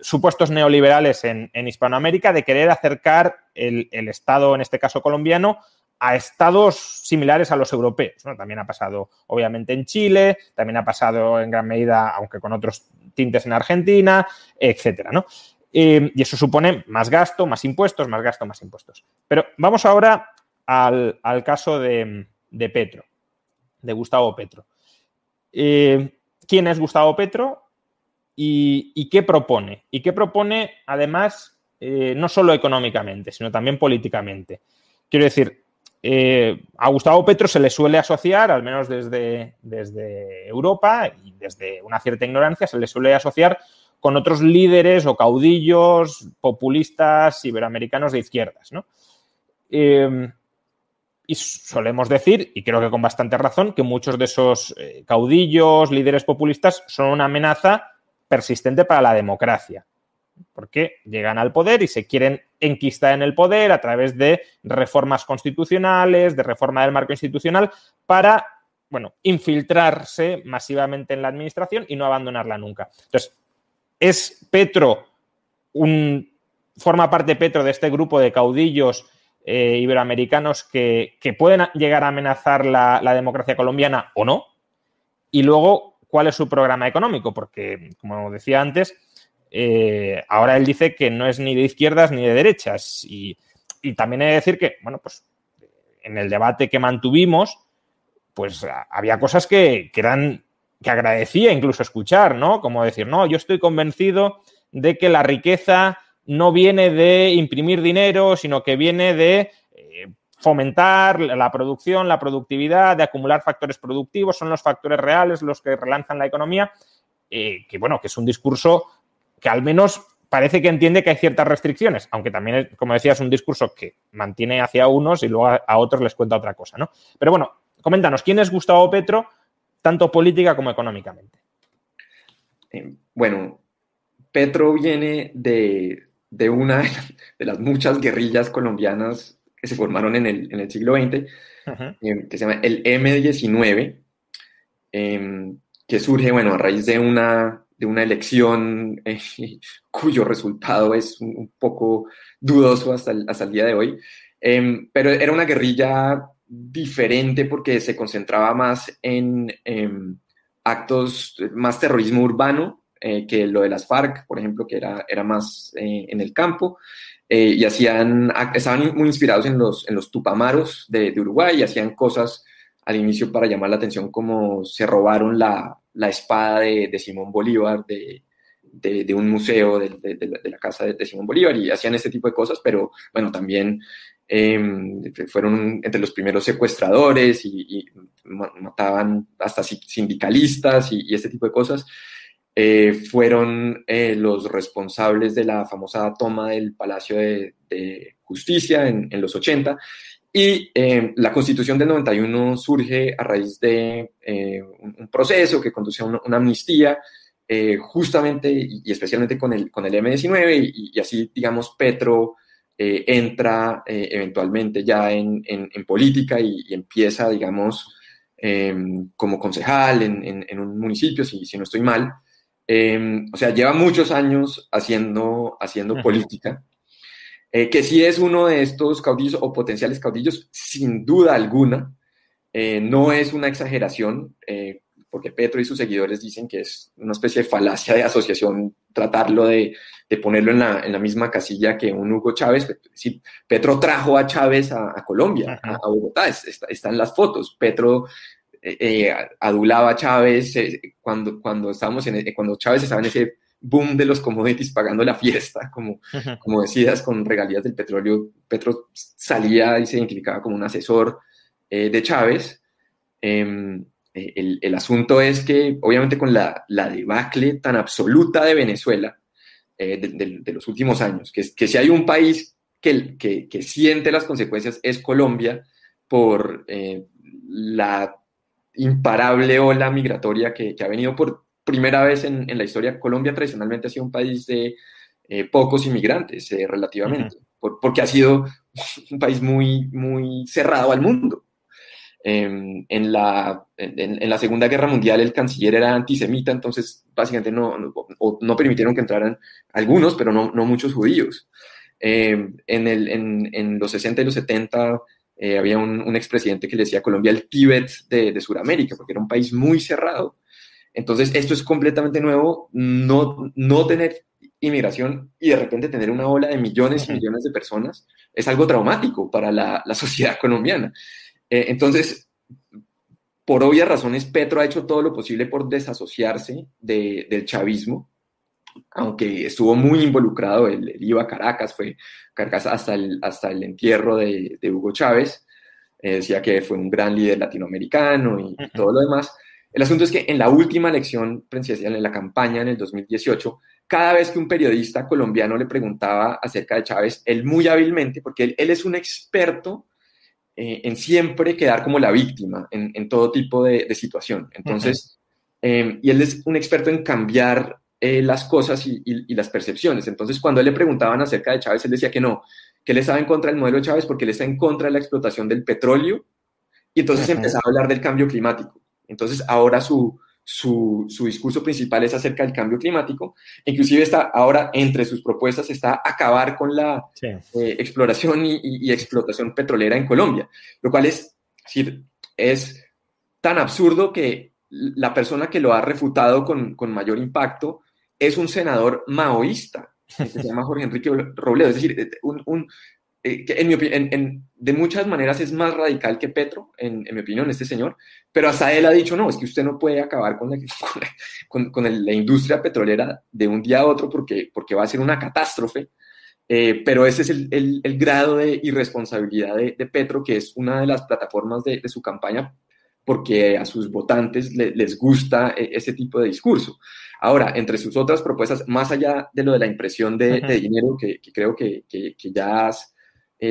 supuestos neoliberales en, Hispanoamérica, de querer acercar el, el, Estado, en este caso colombiano, a estados similares a los europeos. ¿no? También ha pasado, obviamente, en Chile, también ha pasado en gran medida, aunque con otros tintes en Argentina, etcétera. ¿no? Eh, y eso supone más gasto, más impuestos, más gasto, más impuestos. Pero vamos ahora al, al caso de, de, Petro, de Gustavo Petro. Eh, ¿Quién es Gustavo Petro y, y, qué propone? Y qué propone, además, eh, no solo económicamente, sino también políticamente. Quiero decir, eh, a Gustavo Petro se le suele asociar, al menos desde, desde Europa y desde una cierta ignorancia, se le suele asociar con otros líderes o caudillos populistas iberoamericanos de izquierdas. ¿no? Eh, y solemos decir, y creo que con bastante razón, que muchos de esos eh, caudillos, líderes populistas, son una amenaza persistente para la democracia, porque llegan al poder y se quieren enquistar en el poder a través de reformas constitucionales, de reforma del marco institucional, para, bueno, infiltrarse masivamente en la administración y no abandonarla nunca. Entonces, ¿es Petro forma parte Petro de este grupo de caudillos eh, iberoamericanos que, pueden llegar a amenazar la, la, democracia colombiana o no. Y luego, ¿cuál es su programa económico? Porque, como decía antes, eh, ahora él dice que no es ni de izquierdas ni de derechas. Y, también he de decir que, bueno, pues en el debate que mantuvimos, pues había cosas que, que eran que agradecía incluso escuchar, ¿no? Como decir, no, yo estoy convencido de que la riqueza no viene de imprimir dinero, sino que viene de eh, fomentar la producción, la productividad, de acumular factores productivos, son los factores reales los que relanzan la economía, eh, que bueno, que es un discurso que al menos parece que entiende que hay ciertas restricciones, aunque también, como decía, es un discurso que mantiene hacia unos y luego a, otros les cuenta otra cosa, ¿no? Pero bueno, coméntanos, ¿quién es Gustavo Petro, tanto política como económicamente? Eh, bueno, Petro viene de, una de las muchas guerrillas colombianas que se formaron en el, siglo XX, eh, que se llama el M19, em, que surge, bueno, a raíz de una, de una elección eh, cuyo resultado es un, poco dudoso hasta el, hasta el día de hoy, em, pero era una guerrilla diferente porque se concentraba más en em, actos, más terrorismo urbano, eh, que lo de las FARC, por ejemplo, que era, era más eh, en el campo, eh, y hacían, estaban muy inspirados en los, en los tupamaros de, Uruguay y hacían cosas al inicio para llamar la atención, como se robaron la, la espada de, Simón Bolívar de, de, un museo de, la casa de, Simón Bolívar y hacían este tipo de cosas, pero bueno, también em, fueron entre los primeros secuestradores y, mataban hasta sindicalistas y, y, este tipo de cosas. Eh, fueron eh, los responsables de la famosa toma del Palacio de, Justicia en, los 80. Y eh, la constitución del 91 surge a raíz de un, proceso que conduce a una, amnistía, justamente y, especialmente con el, con el M19, y, así, digamos, Petro entra eventualmente ya en, en política y, empieza, digamos, como concejal en, en, un municipio, si, si no estoy mal. Em, o sea, lleva muchos años haciendo, haciendo política, eh, que sí es uno de estos caudillos o potenciales caudillos, sin duda alguna. Eh, no es una exageración, eh, porque Petro y sus seguidores dicen que es una especie de falacia de asociación tratarlo de, de ponerlo en la, en la, misma casilla que un Hugo Chávez. Sí, Petro trajo a Chávez a, Colombia, a, Bogotá, están las fotos. Petro eh, eh, adulaba a Chávez eh, cuando, cuando, estábamos en, cuando Chávez estaba en ese boom de los commodities pagando la fiesta, como, como decías, con regalías del petróleo. Petro salía y se identificaba como un asesor de Chávez. Em, el, el, asunto es que, obviamente, con la, la debacle tan absoluta de Venezuela de, de, los últimos años, que, que si hay un país que, que, que siente las consecuencias es Colombia por la imparable ola migratoria que, ha venido por primera vez en, la historia. Colombia tradicionalmente ha sido un país de eh, pocos inmigrantes, eh, relativamente, porque ha sido un país muy, muy cerrado al mundo. Em, en, la, en, la Segunda Guerra Mundial el canciller era antisemita, entonces básicamente no, no, permitieron que entraran algunos, pero no, no muchos judíos. Em, en, el, en, los 60 y los 70 eh, había un, expresidente que le decía a Colombia el Tíbet de, de Sudamérica, porque era un país muy cerrado. Entonces, esto es completamente nuevo, no, no tener inmigración y de repente tener una ola de millones y millones de personas es algo traumático para la, la sociedad colombiana. Eh, entonces, por obvias razones, Petro ha hecho todo lo posible por desasociarse del chavismo, aunque estuvo muy involucrado, él, iba a Caracas, fue Caracas hasta el, hasta el entierro de, Hugo Chávez, eh, decía que fue un gran líder latinoamericano y, todo lo demás. El asunto es que en la última elección presidencial, en la campaña en el 2018, cada vez que un periodista colombiano le preguntaba acerca de Chávez, él muy hábilmente, porque él, es un experto eh, en siempre quedar como la víctima en, todo tipo de, situación. Entonces, eh, y él es un experto en cambiar eh, las cosas y, las percepciones. Entonces, cuando él le preguntaban acerca de Chávez, él decía que no, que él estaba en contra del modelo de Chávez porque él está en contra de la explotación del petróleo y entonces empezaba a hablar del cambio climático. Entonces, ahora su, su, discurso principal es acerca del cambio climático. Inclusive está ahora entre sus propuestas está acabar con la eh, exploración y, explotación petrolera en Colombia, lo cual es, es tan absurdo que la persona que lo ha refutado con, con mayor impacto es un senador maoísta, que se llama Jorge Enrique Robledo, es decir, un, eh, que en mi opinión, de muchas maneras es más radical que Petro, en, mi opinión, este señor, pero hasta él ha dicho, no, es que usted no puede acabar con la, con, con la industria petrolera de un día a otro porque, porque va a ser una catástrofe. Eh, pero ese es el, el, grado de irresponsabilidad de, de, Petro, que es una de las plataformas de, de su campaña, porque a sus votantes les gusta eh, ese tipo de discurso. Ahora, entre sus otras propuestas, más allá de lo de la impresión de, dinero, que, que creo que, que, ya has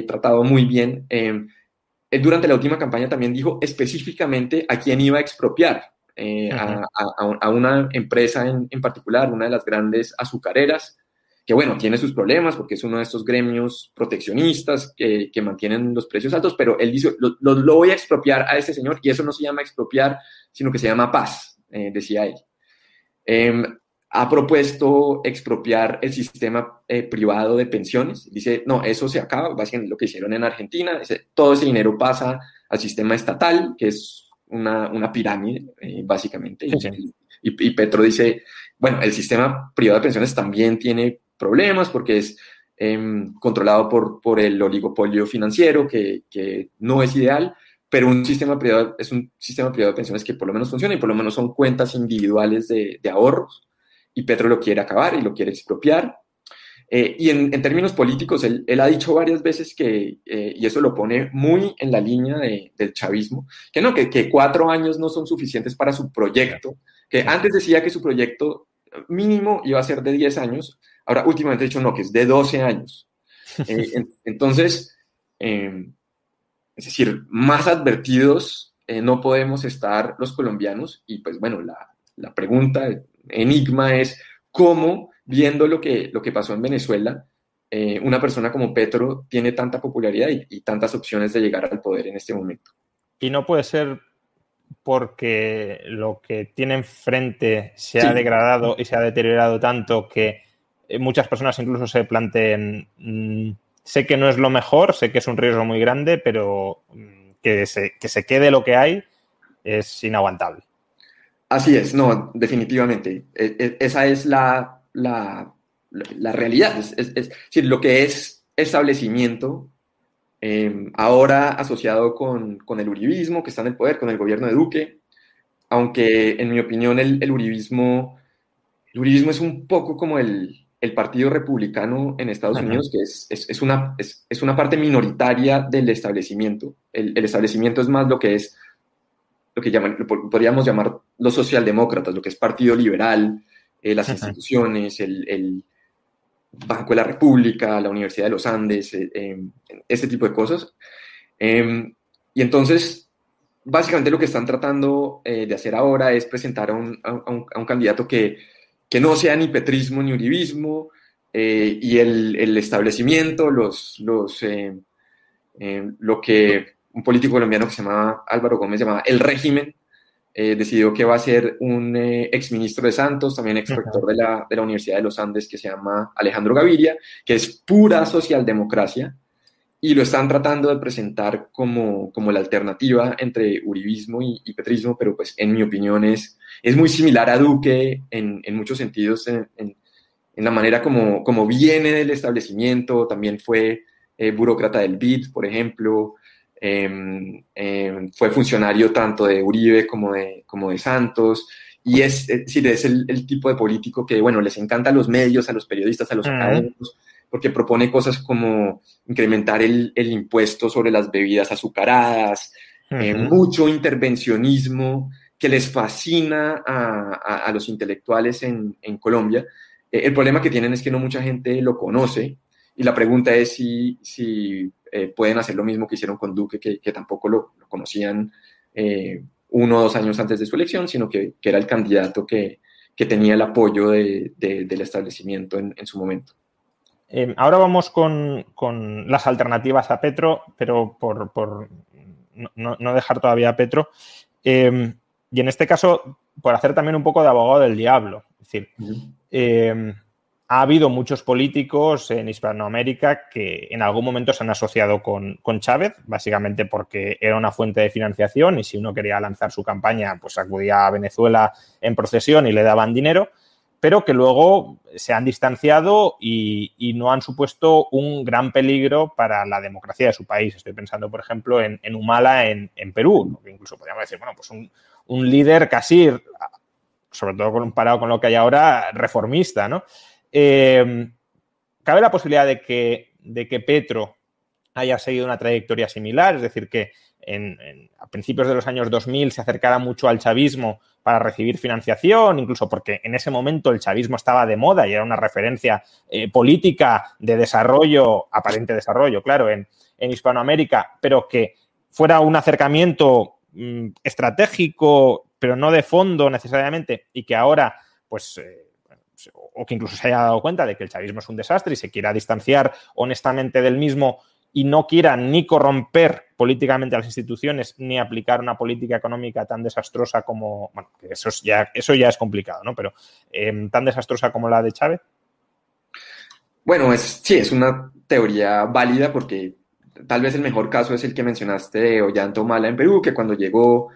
tratado muy bien. Eh, él durante la última campaña también dijo específicamente a quién iba a expropiar, eh, a, una empresa en, en, particular, una de las grandes azucareras, que bueno, tiene sus problemas porque es uno de estos gremios proteccionistas que, que mantienen los precios altos, pero él dice, lo, lo, voy a expropiar a ese señor y eso no se llama expropiar, sino que se llama paz, eh, decía él. Ha propuesto expropiar el sistema eh, privado de pensiones. Dice, no, eso se acaba, básicamente lo que hicieron en Argentina, dice, todo ese dinero pasa al sistema estatal, que es una, una pirámide, eh, básicamente. Y, Petro dice, bueno, el sistema privado de pensiones también tiene problemas porque es em, controlado por, por el oligopolio financiero, que, que no es ideal, pero un sistema privado es un sistema privado de pensiones que por lo menos funciona y por lo menos son cuentas individuales de, de ahorros y Petro lo quiere acabar y lo quiere expropiar. Eh, y en, términos políticos, él, ha dicho varias veces que, eh, y eso lo pone muy en la línea del chavismo, que no, que, cuatro años no son suficientes para su proyecto, que antes decía que su proyecto mínimo iba a ser de 10 años, ahora últimamente ha dicho no, que es de 12 años. Eh, entonces, em, es decir, más advertidos no podemos estar los colombianos y pues bueno, la, la pregunta enigma es cómo, viendo lo que, lo que pasó en Venezuela, eh, una persona como Petro tiene tanta popularidad y, tantas opciones de llegar al poder en este momento. Y no puede ser porque lo que tiene enfrente se ha degradado y se ha deteriorado tanto que muchas personas incluso se planteen, mm, sé que no es lo mejor, sé que es un riesgo muy grande, pero mm, que se, que se quede lo que hay es inaguantable. Así es, no, definitivamente. E, e, esa es la, la, realidad. Es, decir, lo que es establecimiento, em, ahora asociado con, con, el uribismo que está en el poder, con el gobierno de Duque, aunque en mi opinión el, el uribismo, el uribismo es un poco como el, el Partido Republicano en Estados Unidos, que es, es, es una, es, una parte minoritaria del establecimiento. El, el establecimiento es más lo que es lo que llaman, podríamos llamar los socialdemócratas, lo que es Partido Liberal, eh, las instituciones, el, Banco de la República, la Universidad de los Andes, eh, este tipo de cosas. Em, y entonces, básicamente lo que están tratando eh, de hacer ahora es presentar a un, a un, candidato que, que, no sea ni petrismo ni uribismo, y el, el, establecimiento, los, los, em, lo que un político colombiano que se llamaba Álvaro Gómez, llamaba El Régimen, eh, decidió que va a ser un eh, exministro de Santos, también ex rector de, la, de la Universidad de los Andes, que se llama Alejandro Gaviria, que es pura socialdemocracia, y lo están tratando de presentar como, como la alternativa entre uribismo y, petrismo, pero pues en mi opinión es, es muy similar a Duque en, en muchos sentidos, en, en, la manera como, como viene del establecimiento, también fue eh, burócrata del BID, por ejemplo, Em, em, fue funcionario tanto de Uribe como de, como de Santos, y es, es, es el, tipo de político que, bueno, les encanta a los medios, a los periodistas, a los académicos, porque propone cosas como incrementar el, el impuesto sobre las bebidas azucaradas, eh, mucho intervencionismo que les fascina a, a, los intelectuales en, en Colombia. Eh, el problema que tienen es que no mucha gente lo conoce, y la pregunta es si, si eh, pueden hacer lo mismo que hicieron con Duque, que, tampoco lo, conocían eh, uno o dos años antes de su elección, sino que, era el candidato que, tenía el apoyo del establecimiento en, su momento. Em, ahora vamos con, las alternativas a Petro, pero por, no, dejar todavía a Petro. Em, y en este caso, por hacer también un poco de abogado del diablo. Es decir, ha habido muchos políticos en Hispanoamérica que en algún momento se han asociado con, Chávez, básicamente porque era una fuente de financiación y si uno quería lanzar su campaña, pues acudía a Venezuela en procesión y le daban dinero. pero que luego se han distanciado y, no han supuesto un gran peligro para la democracia de su país. Estoy pensando, por ejemplo, en, Humala, en, Perú, que incluso podríamos decir, bueno, pues un, líder casi, sobre todo comparado con lo que hay ahora, reformista, ¿no? Eh, ¿Cabe la posibilidad de que, de que Petro haya seguido una trayectoria similar? Es decir, que a principios de los años 2000 se acercara mucho al chavismo para recibir financiación, incluso porque en ese momento el chavismo estaba de moda y era una referencia eh, política de desarrollo, aparente desarrollo, claro, en, Hispanoamérica, pero que fuera un acercamiento mm, estratégico, pero no de fondo necesariamente, y que ahora, pues, eh, o que incluso se haya dado cuenta de que el chavismo es un desastre y se quiera distanciar honestamente del mismo y no quiera ni corromper políticamente las instituciones ni aplicar una política económica tan desastrosa como, bueno, eso, ya, eso ya es complicado, ¿no? Pero em, tan desastrosa como la de Chávez. Bueno, es, sí, es una teoría válida porque tal vez el mejor caso es el que mencionaste de Ollanta Humala en Perú, que cuando llegó,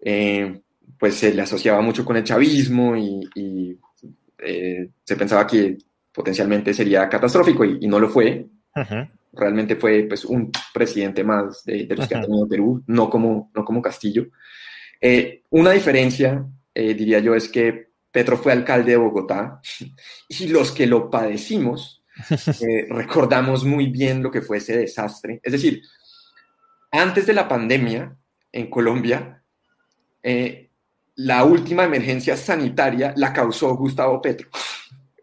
eh, pues se le asociaba mucho con el chavismo y, eh, se pensaba que potencialmente sería catastrófico y, no lo fue realmente fue pues, un presidente más de, los que ha tenido Perú, no como, no como Castillo. Eh, una diferencia, eh, diría yo, es que Petro fue alcalde de Bogotá y los que lo padecimos recordamos muy bien lo que fue ese desastre. Es decir, antes de la pandemia en Colombia, la última emergencia sanitaria la causó Gustavo Petro.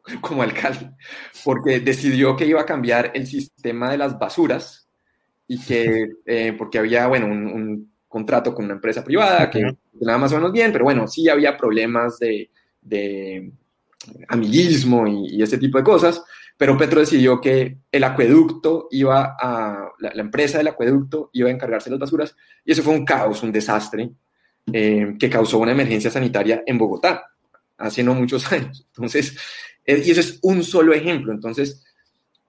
como alcalde, porque decidió que iba a cambiar el sistema de las basuras y que, eh, porque había, bueno, un, contrato con una empresa privada que nada más o menos bien, pero bueno, sí había problemas de, de amiguismo y, ese tipo de cosas, pero Petro decidió que el acueducto iba a, la, empresa del acueducto iba a encargarse de las basuras y eso fue un caos, un desastre eh, que causó una emergencia sanitaria en Bogotá hace no muchos años. Entonces, eh, y ese es un solo ejemplo. Entonces,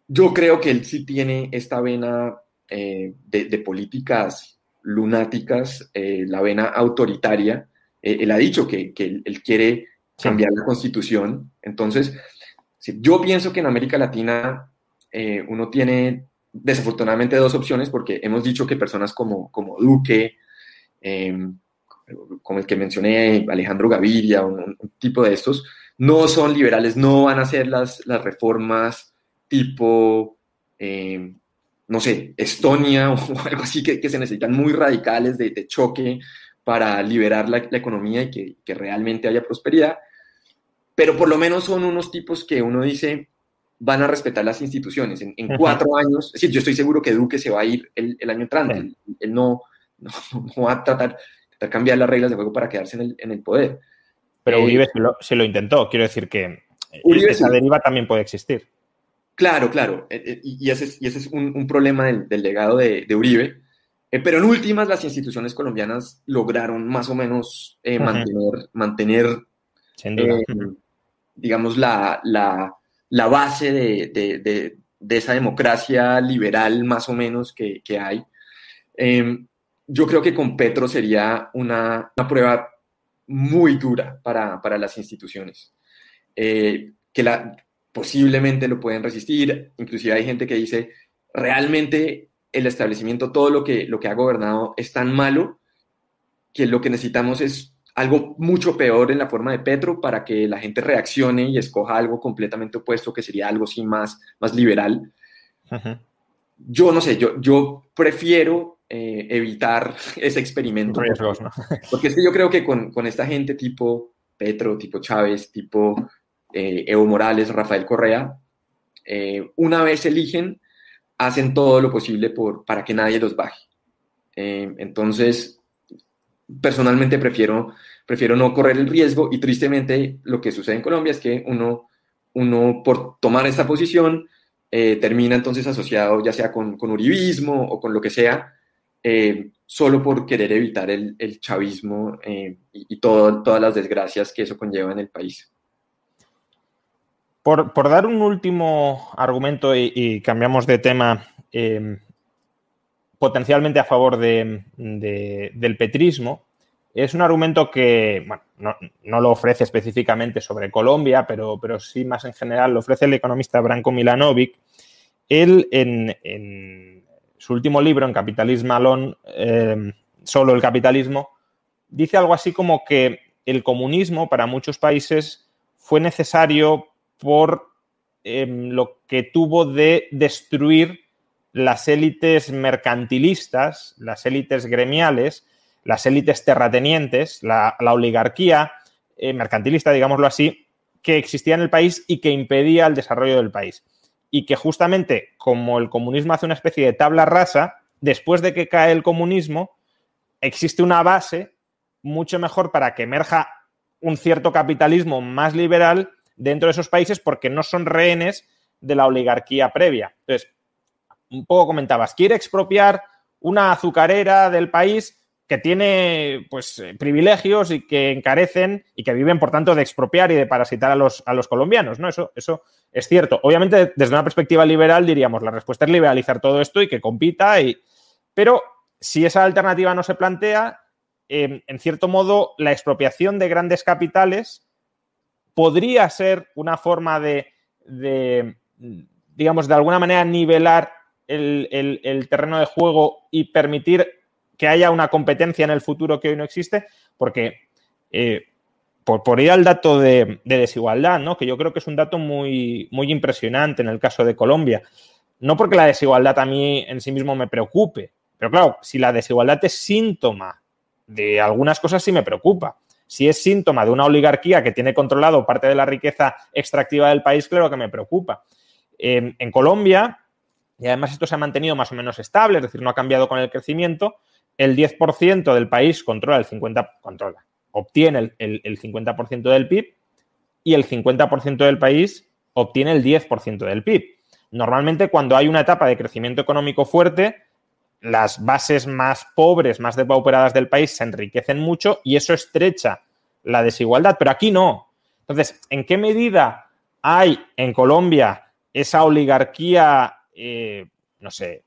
yo creo que él sí tiene esta vena eh, de, políticas lunáticas, eh, la vena autoritaria. él ha dicho que, él, quiere cambiar la constitución. Entonces, yo pienso que en América Latina uno tiene desafortunadamente dos opciones porque hemos dicho que personas como, como Duque, como el que mencioné, Alejandro Gaviria, un tipo de estos, no son liberales, no van a hacer las, las reformas tipo, eh, no sé, Estonia o algo así que, se necesitan muy radicales de, choque para liberar la, economía y que, realmente haya prosperidad, pero por lo menos son unos tipos que uno dice van a respetar las instituciones. En, cuatro años, es decir, yo estoy seguro que Duque se va a ir el, año entrante, él, no, no, va a tratar cambiar las reglas de juego para quedarse en el, en el poder. Pero eh, Uribe se lo, intentó. Quiero decir que esa deriva también puede existir. Claro, claro. Eh, eh, y ese es, y ese es un, problema del, legado de, Uribe. pero en últimas, las instituciones colombianas lograron más o menos mantener, mantener digamos, la, base de, esa democracia liberal más o menos que, hay. Yo creo que con Petro sería una, una prueba muy dura para, para las instituciones, eh, que la, posiblemente lo pueden resistir, inclusive hay gente que dice, realmente el establecimiento, todo lo que, lo que ha gobernado es tan malo que lo que necesitamos es algo mucho peor en la forma de Petro para que la gente reaccione y escoja algo completamente opuesto, que sería algo así más, más liberal. Yo no sé, yo, yo prefiero eh, evitar ese experimento. Porque es que yo creo que con, con, esta gente tipo Petro, tipo Chávez, tipo eh, Evo Morales, Rafael Correa, eh, una vez eligen, hacen todo lo posible por, para que nadie los baje. entonces, personalmente prefiero, prefiero no correr el riesgo y tristemente lo que sucede en Colombia es que uno, uno por tomar esta posición, termina entonces asociado ya sea con, con, uribismo o con lo que sea, eh, solo por querer evitar el, chavismo eh, y, todas las desgracias que eso conlleva en el país. Por, dar un último argumento y, cambiamos de tema, em, potencialmente a favor del petrismo, Es un argumento que, bueno, no, lo ofrece específicamente sobre Colombia, pero, pero sí más en general lo ofrece el economista Branko Milanovic. Él en, su último libro, en Capitalismo Alone, eh, solo el capitalismo, dice algo así como que el comunismo para muchos países fue necesario por em, lo que tuvo de destruir las élites mercantilistas, las élites gremiales, las élites terratenientes, la, oligarquía eh, mercantilista, digámoslo así, que existía en el país y que impedía el desarrollo del país. Y que justamente como el comunismo hace una especie de tabla rasa, después de que cae el comunismo, existe una base mucho mejor para que emerja un cierto capitalismo más liberal dentro de esos países porque no son rehenes de la oligarquía previa. Entonces, un poco comentabas, quiere expropiar una azucarera del país que tiene pues privilegios y que encarecen y que viven, por tanto, de expropiar y de parasitar a los, a los colombianos, ¿no? Eso, eso es cierto. Obviamente, desde una perspectiva liberal, diríamos, la respuesta es liberalizar todo esto y que compita, y... pero si esa alternativa no se plantea, em, en cierto modo, la expropiación de grandes capitales podría ser una forma de, digamos, de alguna manera nivelar el, terreno de juego y permitir que haya una competencia en el futuro que hoy no existe, porque eh, por, ir al dato de, desigualdad, ¿no? que yo creo que es un dato muy, muy impresionante en el caso de Colombia, no porque la desigualdad a mí en sí mismo me preocupe, pero claro, si la desigualdad es síntoma de algunas cosas, sí me preocupa. Si es síntoma de una oligarquía que tiene controlado parte de la riqueza extractiva del país, claro que me preocupa. en Colombia, y además esto se ha mantenido más o menos estable, es decir, no ha cambiado con el crecimiento, el 10% del país controla el 50%, controla, obtiene el, el 50% del PIB y el 50% del país obtiene el 10% del PIB. Normalmente cuando hay una etapa de crecimiento económico fuerte, las bases más pobres, más depauperadas del país se enriquecen mucho y eso estrecha la desigualdad, pero aquí no. Entonces, ¿en qué medida hay en Colombia esa oligarquía, eh, no sé,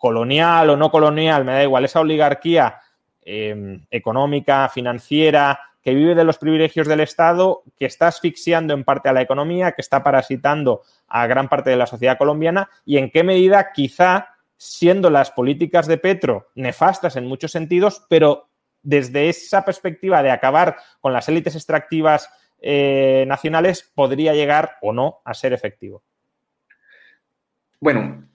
colonial o no colonial, me da igual, esa oligarquía eh, económica, financiera, que vive de los privilegios del Estado, que está asfixiando en parte a la economía, que está parasitando a gran parte de la sociedad colombiana y en qué medida quizá siendo las políticas de Petro nefastas en muchos sentidos, pero desde esa perspectiva de acabar con las élites extractivas eh, nacionales, podría llegar o no a ser efectivo. Bueno,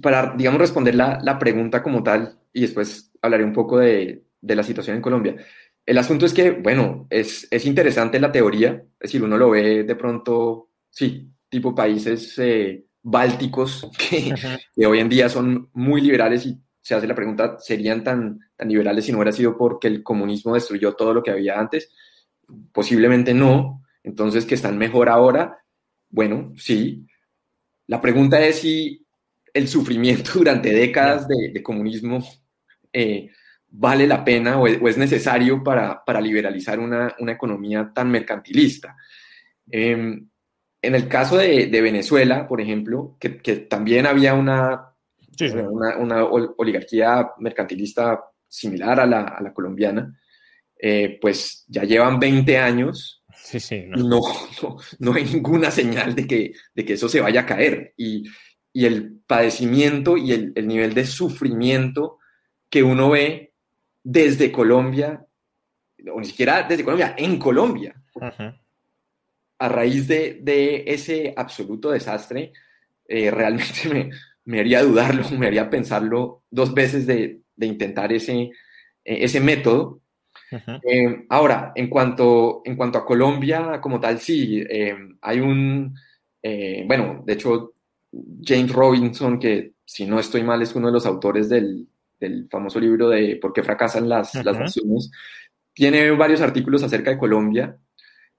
para, digamos, responder la, pregunta como tal, y después hablaré un poco de, la situación en Colombia. El asunto es que, bueno, es, interesante la teoría, es decir, uno lo ve de pronto, sí, tipo países eh, bálticos que, hoy en día son muy liberales y se hace la pregunta, ¿serían tan, tan liberales si no hubiera sido porque el comunismo destruyó todo lo que había antes? Posiblemente no. Entonces, ¿que están mejor ahora? Bueno, sí. La pregunta es si el sufrimiento durante décadas de, comunismo eh, vale la pena o es, necesario para, liberalizar una, economía tan mercantilista. Em, en el caso de, Venezuela, por ejemplo, que, también había una, una, oligarquía mercantilista similar a la, colombiana, eh, pues ya llevan 20 años no. No, hay ninguna señal de que, de que eso se vaya a caer. Y, el padecimiento y el, nivel de sufrimiento que uno ve desde Colombia, o ni siquiera desde Colombia, en Colombia. A raíz de, ese absoluto desastre, eh, realmente me, me, haría dudarlo, me haría pensarlo dos veces de, intentar ese, eh, ese método. Eh, ahora, en cuanto, en cuanto a Colombia como tal, sí, hay un, bueno, de hecho, James Robinson, que si no estoy mal es uno de los autores del, famoso libro de ¿Por qué fracasan las, las naciones? Tiene varios artículos acerca de Colombia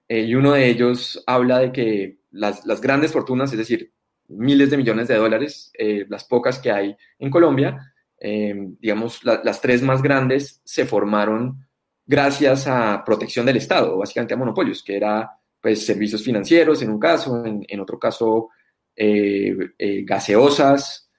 eh, y uno de ellos habla de que las, grandes fortunas, es decir, miles de millones de dólares, eh, las pocas que hay en Colombia, eh, digamos, las tres más grandes se formaron gracias a protección del Estado, básicamente a monopolios, que era pues servicios financieros en un caso, en, otro caso gaseosas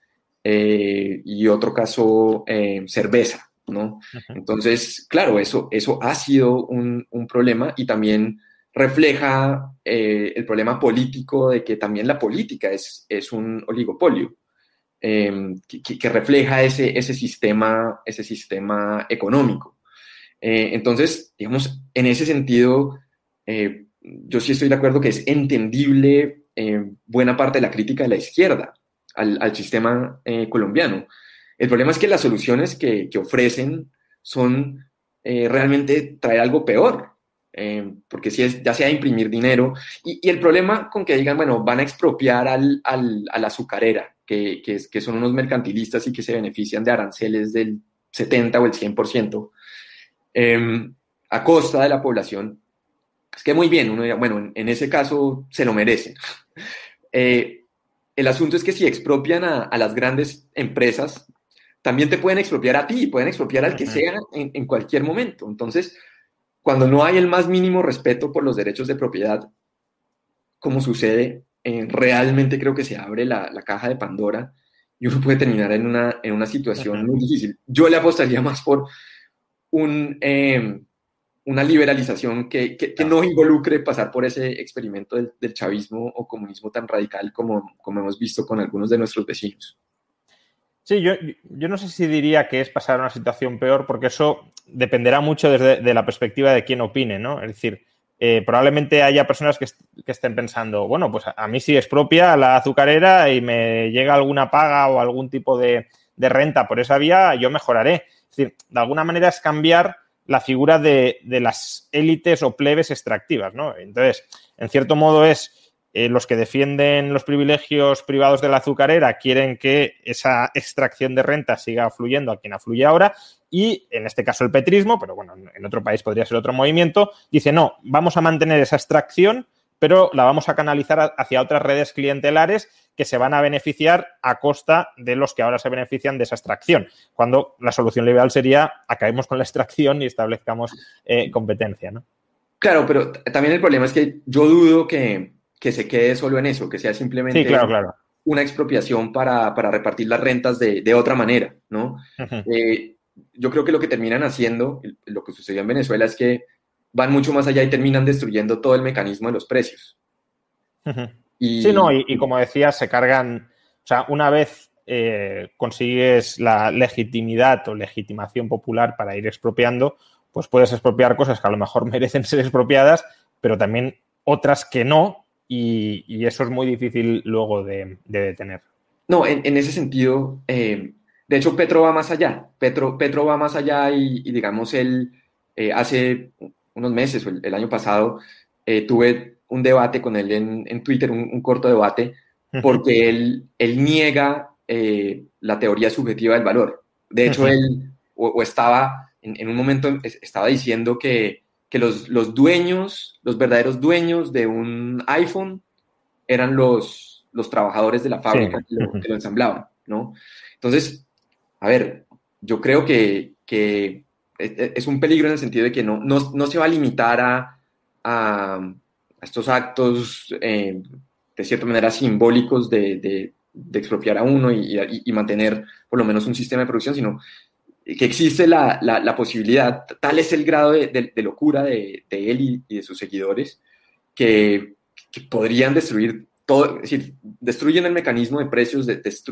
y otro caso cerveza, ¿no? Entonces, claro, eso, eso ha sido un, problema y también refleja eh, el problema político de que también la política es, es un oligopolio. Em, que, refleja ese, ese, sistema, ese sistema económico. Eh, entonces, digamos, en ese sentido, eh, yo sí estoy de acuerdo que es entendible buena parte de la crítica de la izquierda al, sistema colombiano. El problema es que las soluciones que, que ofrecen son realmente traer algo peor, porque si es, ya sea imprimir dinero, y, y, el problema con que digan, bueno, van a expropiar al, al, a la azucarera, que, que, son unos mercantilistas y que se benefician de aranceles del 70 o el 100%, em, a costa de la población, es que muy bien, uno diría, bueno, en, ese caso se lo merecen. Eh, el asunto es que si expropian a, las grandes empresas, también te pueden expropiar a ti, pueden expropiar al que sea en, en, cualquier momento. Entonces, cuando no hay el más mínimo respeto por los derechos de propiedad, como sucede eh, realmente creo que se abre la, caja de Pandora y uno puede terminar en una, en una situación muy difícil. Yo le apostaría más por un, em, una liberalización que, que, no involucre pasar por ese experimento del, chavismo o comunismo tan radical como, como hemos visto con algunos de nuestros vecinos. Sí, yo, yo, no sé si diría que es pasar una situación peor, porque eso dependerá mucho desde de la perspectiva de quién opine, ¿no? Es decir, eh, probablemente haya personas que, estén pensando, bueno, pues a, mí sí es propia la azucarera y me llega alguna paga o algún tipo de, renta por esa vía, yo mejoraré. Es decir, de alguna manera es cambiar la figura de, de las élites o plebes extractivas, ¿no? Entonces, en cierto modo es eh, los que defienden los privilegios privados de la azucarera quieren que esa extracción de renta siga fluyendo a quien afluye ahora y en este caso el petrismo, pero bueno, en otro país podría ser otro movimiento, dice no, vamos a mantener esa extracción, pero la vamos a canalizar hacia otras redes clientelares que se van a beneficiar a costa de los que ahora se benefician de esa extracción, cuando la solución liberal sería acabemos con la extracción y establezcamos eh, competencia, ¿no? Claro, pero también el problema es que yo dudo que, que se quede solo en eso, que sea simplemente una expropiación para, repartir las rentas de, otra manera, ¿no? Eh, yo creo que lo que terminan haciendo, lo que sucedió en Venezuela es que van mucho más allá y terminan destruyendo todo el mecanismo de los precios. Y... Sí, no, y, como decías, se cargan, o sea, una vez eh, consigues la legitimidad o legitimación popular para ir expropiando, pues puedes expropiar cosas que a lo mejor merecen ser expropiadas, pero también otras que no, y, eso es muy difícil luego de, detener. No, en, ese sentido, eh, de hecho, Petro va más allá. Petro, Petro va más allá y, digamos, él eh, hace unos meses, o el, año pasado, tuve un debate con él en, Twitter, un, corto debate, porque él, él niega la teoría subjetiva del valor. De hecho, él o, estaba, en, un momento, estaba diciendo que que los, los dueños, los verdaderos dueños de un iPhone eran los, los trabajadores de la fábrica que, lo, ensamblaban, ¿no? Entonces, a ver, yo creo que, que es un peligro en el sentido de que no, no, no se va a limitar a, a, estos actos eh, de cierta manera simbólicos de, de, de expropiar a uno y, y, mantener por lo menos un sistema de producción, sino que existe la, la, posibilidad, tal es el grado de, de, locura de, él y, de sus seguidores, que, que, podrían destruir todo, es decir, destruyen el mecanismo de precios,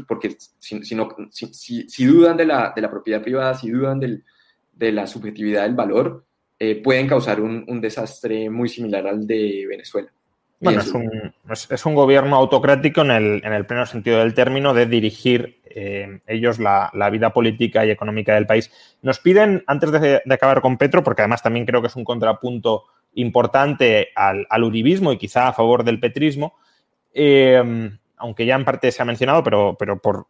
porque si, si, no, si, si, dudan la, de la propiedad privada, si dudan del, de la subjetividad del valor, eh, pueden causar un, un desastre muy similar al de Venezuela. Bueno, es un, es, un, gobierno autocrático en el, en el, pleno sentido del término de dirigir eh, ellos la, la, vida política y económica del país. Nos piden, antes de, acabar con Petro, porque además también creo que es un contrapunto importante al, al uribismo y quizá a favor del petrismo, eh, aunque ya en parte se ha mencionado, pero, pero por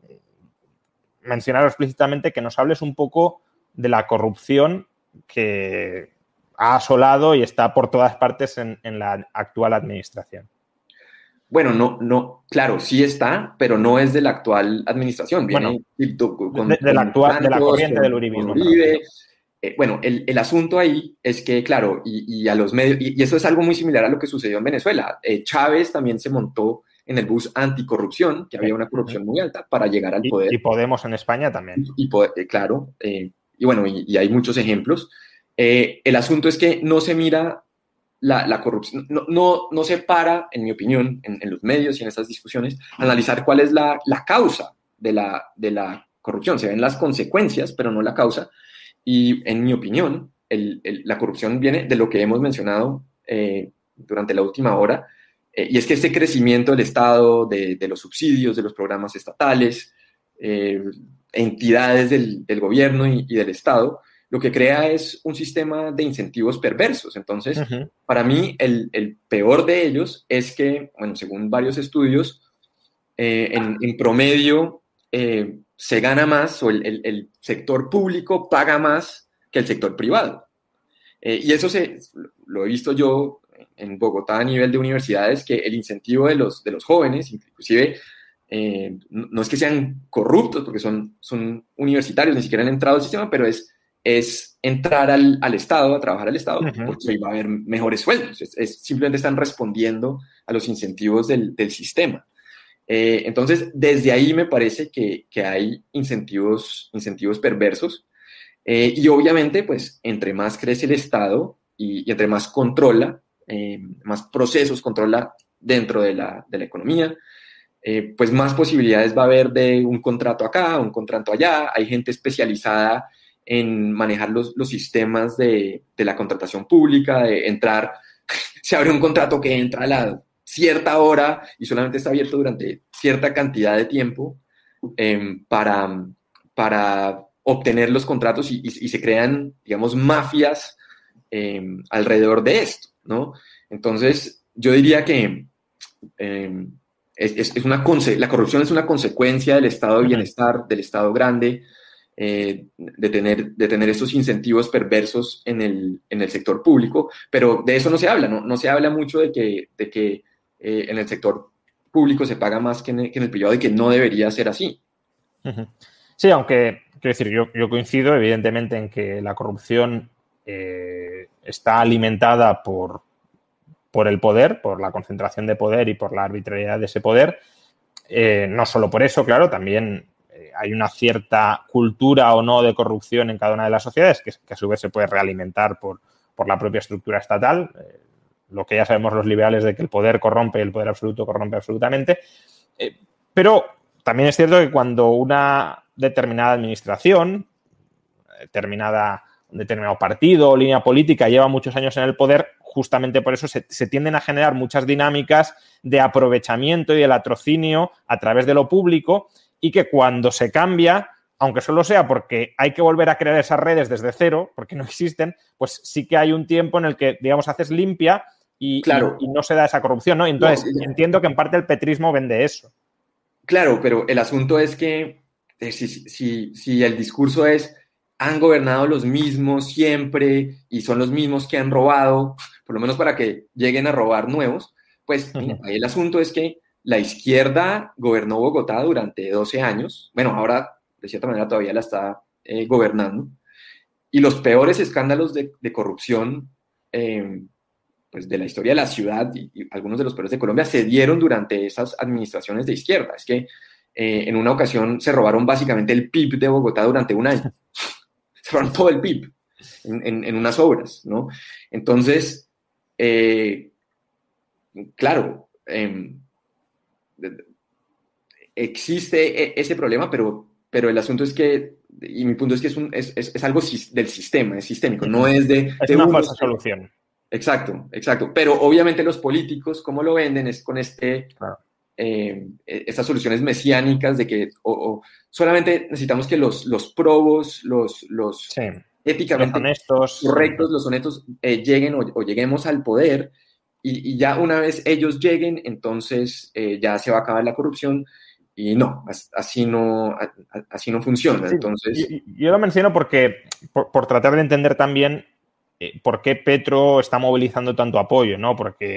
mencionar explícitamente que nos hables un poco de la corrupción que, ha asolado y está por todas partes en, la actual administración. Bueno, no, no, claro, sí está, pero no es de la actual administración. Viene bueno, de, la actual, de la corriente del uribismo. Eh, bueno, el, asunto ahí es que, claro, y, a los medios, y, eso es algo muy similar a lo que sucedió en Venezuela. Eh, Chávez también se montó en el bus anticorrupción, que había una corrupción muy alta, para llegar al poder. Y, Podemos en España también. Y, eh, claro, y bueno, y, hay muchos ejemplos. Eh, el asunto es que no se mira la, corrupción, no, no, no, se para, en mi opinión, en, los medios y en estas discusiones, analizar cuál es la, la causa de la, de la corrupción. Se ven las consecuencias, pero no la causa. Y en mi opinión, la corrupción viene de lo que hemos mencionado eh, durante la última hora, eh, y es que este crecimiento del Estado, de, los subsidios, de los programas estatales, eh, entidades del, gobierno y, del Estado, lo que crea es un sistema de incentivos perversos. Entonces, para mí, el, peor de ellos es que, bueno, según varios estudios, en, en, promedio se gana más o el, sector público paga más que el sector privado. Eh, y eso se, lo he visto yo en Bogotá a nivel de universidades, que el incentivo de los, de los jóvenes, inclusive, eh, no es que sean corruptos, porque son, son universitarios, ni siquiera han entrado al sistema, pero es, es entrar al, Estado, a trabajar al Estado, porque ahí va a haber mejores sueldos. Es, simplemente están respondiendo a los incentivos del, del sistema. Eh, entonces, desde ahí me parece que, hay incentivos, incentivos perversos. Eh, y obviamente, pues, entre más crece el Estado y, entre más controla, eh, más procesos controla dentro de la, economía, pues más posibilidades va a haber de un contrato acá, un contrato allá. Hay gente especializada en manejar los, sistemas de, de, la contratación pública, de entrar, se abre un contrato que entra a la cierta hora y solamente está abierto durante cierta cantidad de tiempo em, para, para obtener los contratos y, se crean, digamos, mafias em, alrededor de esto, ¿no? Entonces, yo diría que em, es, una la corrupción es una consecuencia del estado de bienestar, del estado grande, eh, de, tener, de tener estos incentivos perversos en el, en el, sector público, pero de eso no se habla, no, no se habla mucho de que, de que eh, en el sector público se paga más que en, el, privado y que no debería ser así. Sí, aunque, quiero decir, yo, coincido evidentemente en que la corrupción eh, está alimentada por, por el poder, por la concentración de poder y por la arbitrariedad de ese poder. No solo por eso, claro, también hay una cierta cultura o no de corrupción en cada una de las sociedades que, a su vez se puede realimentar por, por la propia estructura estatal lo que ya sabemos los liberales de que el poder corrompe y el poder absoluto corrompe absolutamente. Eh, pero también es cierto que cuando una determinada administración, un determinado partido o línea política lleva muchos años en el poder, justamente por eso se, tienden a generar muchas dinámicas de aprovechamiento y de latrocinio a través de lo público y que cuando se cambia aunque solo sea porque hay que volver a crear esas redes desde cero, porque no existen, pues sí que hay un tiempo en el que, digamos, haces limpia y, claro. y, no se da esa corrupción, ¿no? Entonces, entiendo que en parte el petrismo vende eso. Claro, pero el asunto es que eh, si, si, si, el discurso es han gobernado los mismos siempre y son los mismos que han robado, por lo menos para que lleguen a robar nuevos, pues ahí el asunto es que la izquierda gobernó Bogotá durante 12 años, bueno, ahora de cierta manera todavía la está eh, gobernando, y los peores escándalos de, de corrupción eh, pues, de la historia de la ciudad y, algunos de los peores de Colombia se dieron durante esas administraciones de izquierda. Es que eh, en una ocasión se robaron básicamente el PIB de Bogotá durante un año. se robaron todo el PIB en, unas obras, ¿no? Entonces, eh, claro, em, existe e, ese problema, pero, pero el asunto es que, y mi punto es que es, un, es, es, algo del sistema, es sistémico, no es de... Es una falsa solución. Exacto, exacto. Pero obviamente los políticos, ¿cómo lo venden? Es con este, eh, e, estas soluciones mesiánicas de que o, solamente necesitamos que los, los probos, los, los éticamente honestos, correctos, los honestos, eh, lleguen o, lleguemos al poder. Y, ya una vez ellos lleguen, entonces eh, ya se va a acabar la corrupción. Y no, así no, así no funciona. entonces... Yo, lo menciono porque, por tratar de entender también eh, por qué Petro está movilizando tanto apoyo, ¿no? Porque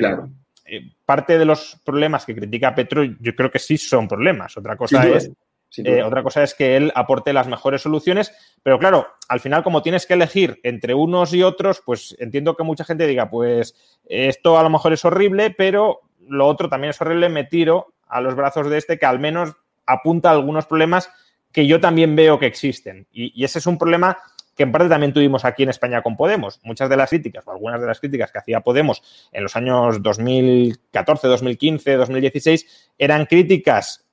eh, parte de los problemas que critica Petro, yo creo que sí son problemas. Otra cosa es. Eh, otra cosa es que él aporte las mejores soluciones, pero claro, al final como tienes que elegir entre unos y otros, pues entiendo que mucha gente diga, pues esto a lo mejor es horrible, pero lo otro también es horrible, me tiro a los brazos de este que al menos apunta a algunos problemas que yo también veo que existen. y ese es un problema que en parte también tuvimos aquí en España con Podemos. Muchas de las críticas, o algunas de las críticas que hacía Podemos en los años 2014, 2015, 2016, eran críticas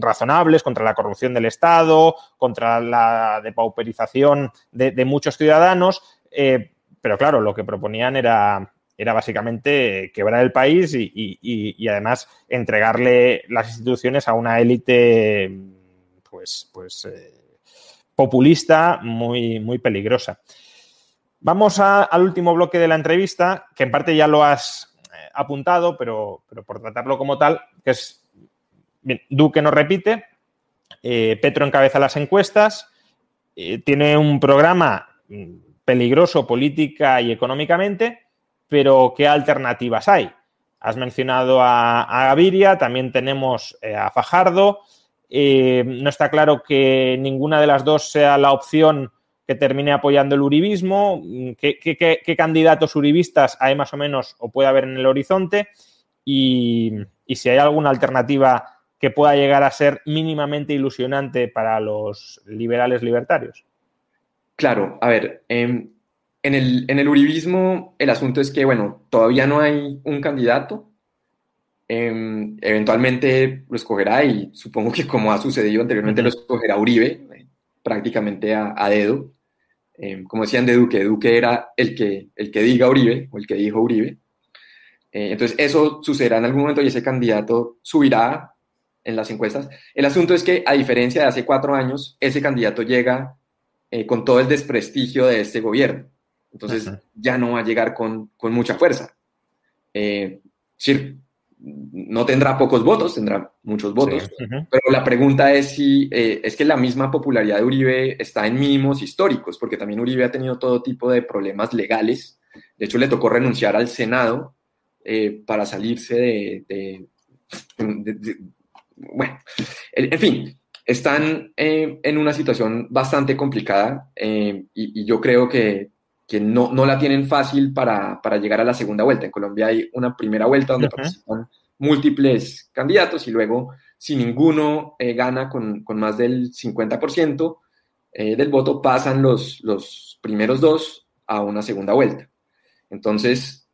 razonables contra la corrupción del Estado, contra la depauperización de, muchos ciudadanos, eh, pero claro, lo que proponían era era básicamente quebrar el país y, además entregarle las instituciones a una élite pues, pues eh, populista muy, muy peligrosa. Vamos al último bloque de la entrevista, que en parte ya lo has eh, apuntado, pero, pero, por tratarlo como tal, que es, Duque no repite, eh, Petro encabeza las encuestas, tiene un programa mm, peligroso política y económicamente, pero ¿qué alternativas hay? Has mencionado a, Gaviria, también tenemos eh, a Fajardo. Eh, no está claro que ninguna de las dos sea la opción que termine apoyando el uribismo. ¿Qué, candidatos uribistas hay más o menos o puede haber en el horizonte? Y, si hay alguna alternativa que pueda llegar a ser mínimamente ilusionante para los liberales libertarios. Claro, a ver, em, en el, en el uribismo, el asunto es que, bueno, todavía no hay un candidato. Em, eventualmente lo escogerá y supongo que como ha sucedido anteriormente lo escogerá Uribe, eh, prácticamente a, dedo. Em, como decían de Duque, Duque era el que, el que diga Uribe o el que dijo Uribe. Eh, entonces eso sucederá en algún momento y ese candidato subirá en las encuestas. El asunto es que a diferencia de hace cuatro años, ese candidato llega eh, con todo el desprestigio de este gobierno. Entonces ya no va a llegar con, mucha fuerza. Eh, no tendrá pocos votos, tendrá muchos votos, pero la pregunta es si eh, es que la misma popularidad de Uribe está en mínimos históricos, porque también Uribe ha tenido todo tipo de problemas legales. De hecho, le tocó renunciar al Senado eh, para salirse de, bueno, en, fin, están en una situación bastante complicada y, yo creo que que no, no la tienen fácil para, para, llegar a la segunda vuelta. En Colombia hay una primera vuelta donde participan múltiples candidatos y luego, si ninguno eh, gana con, con, más del 50% eh, del voto, pasan los, los primeros dos a una segunda vuelta. Entonces,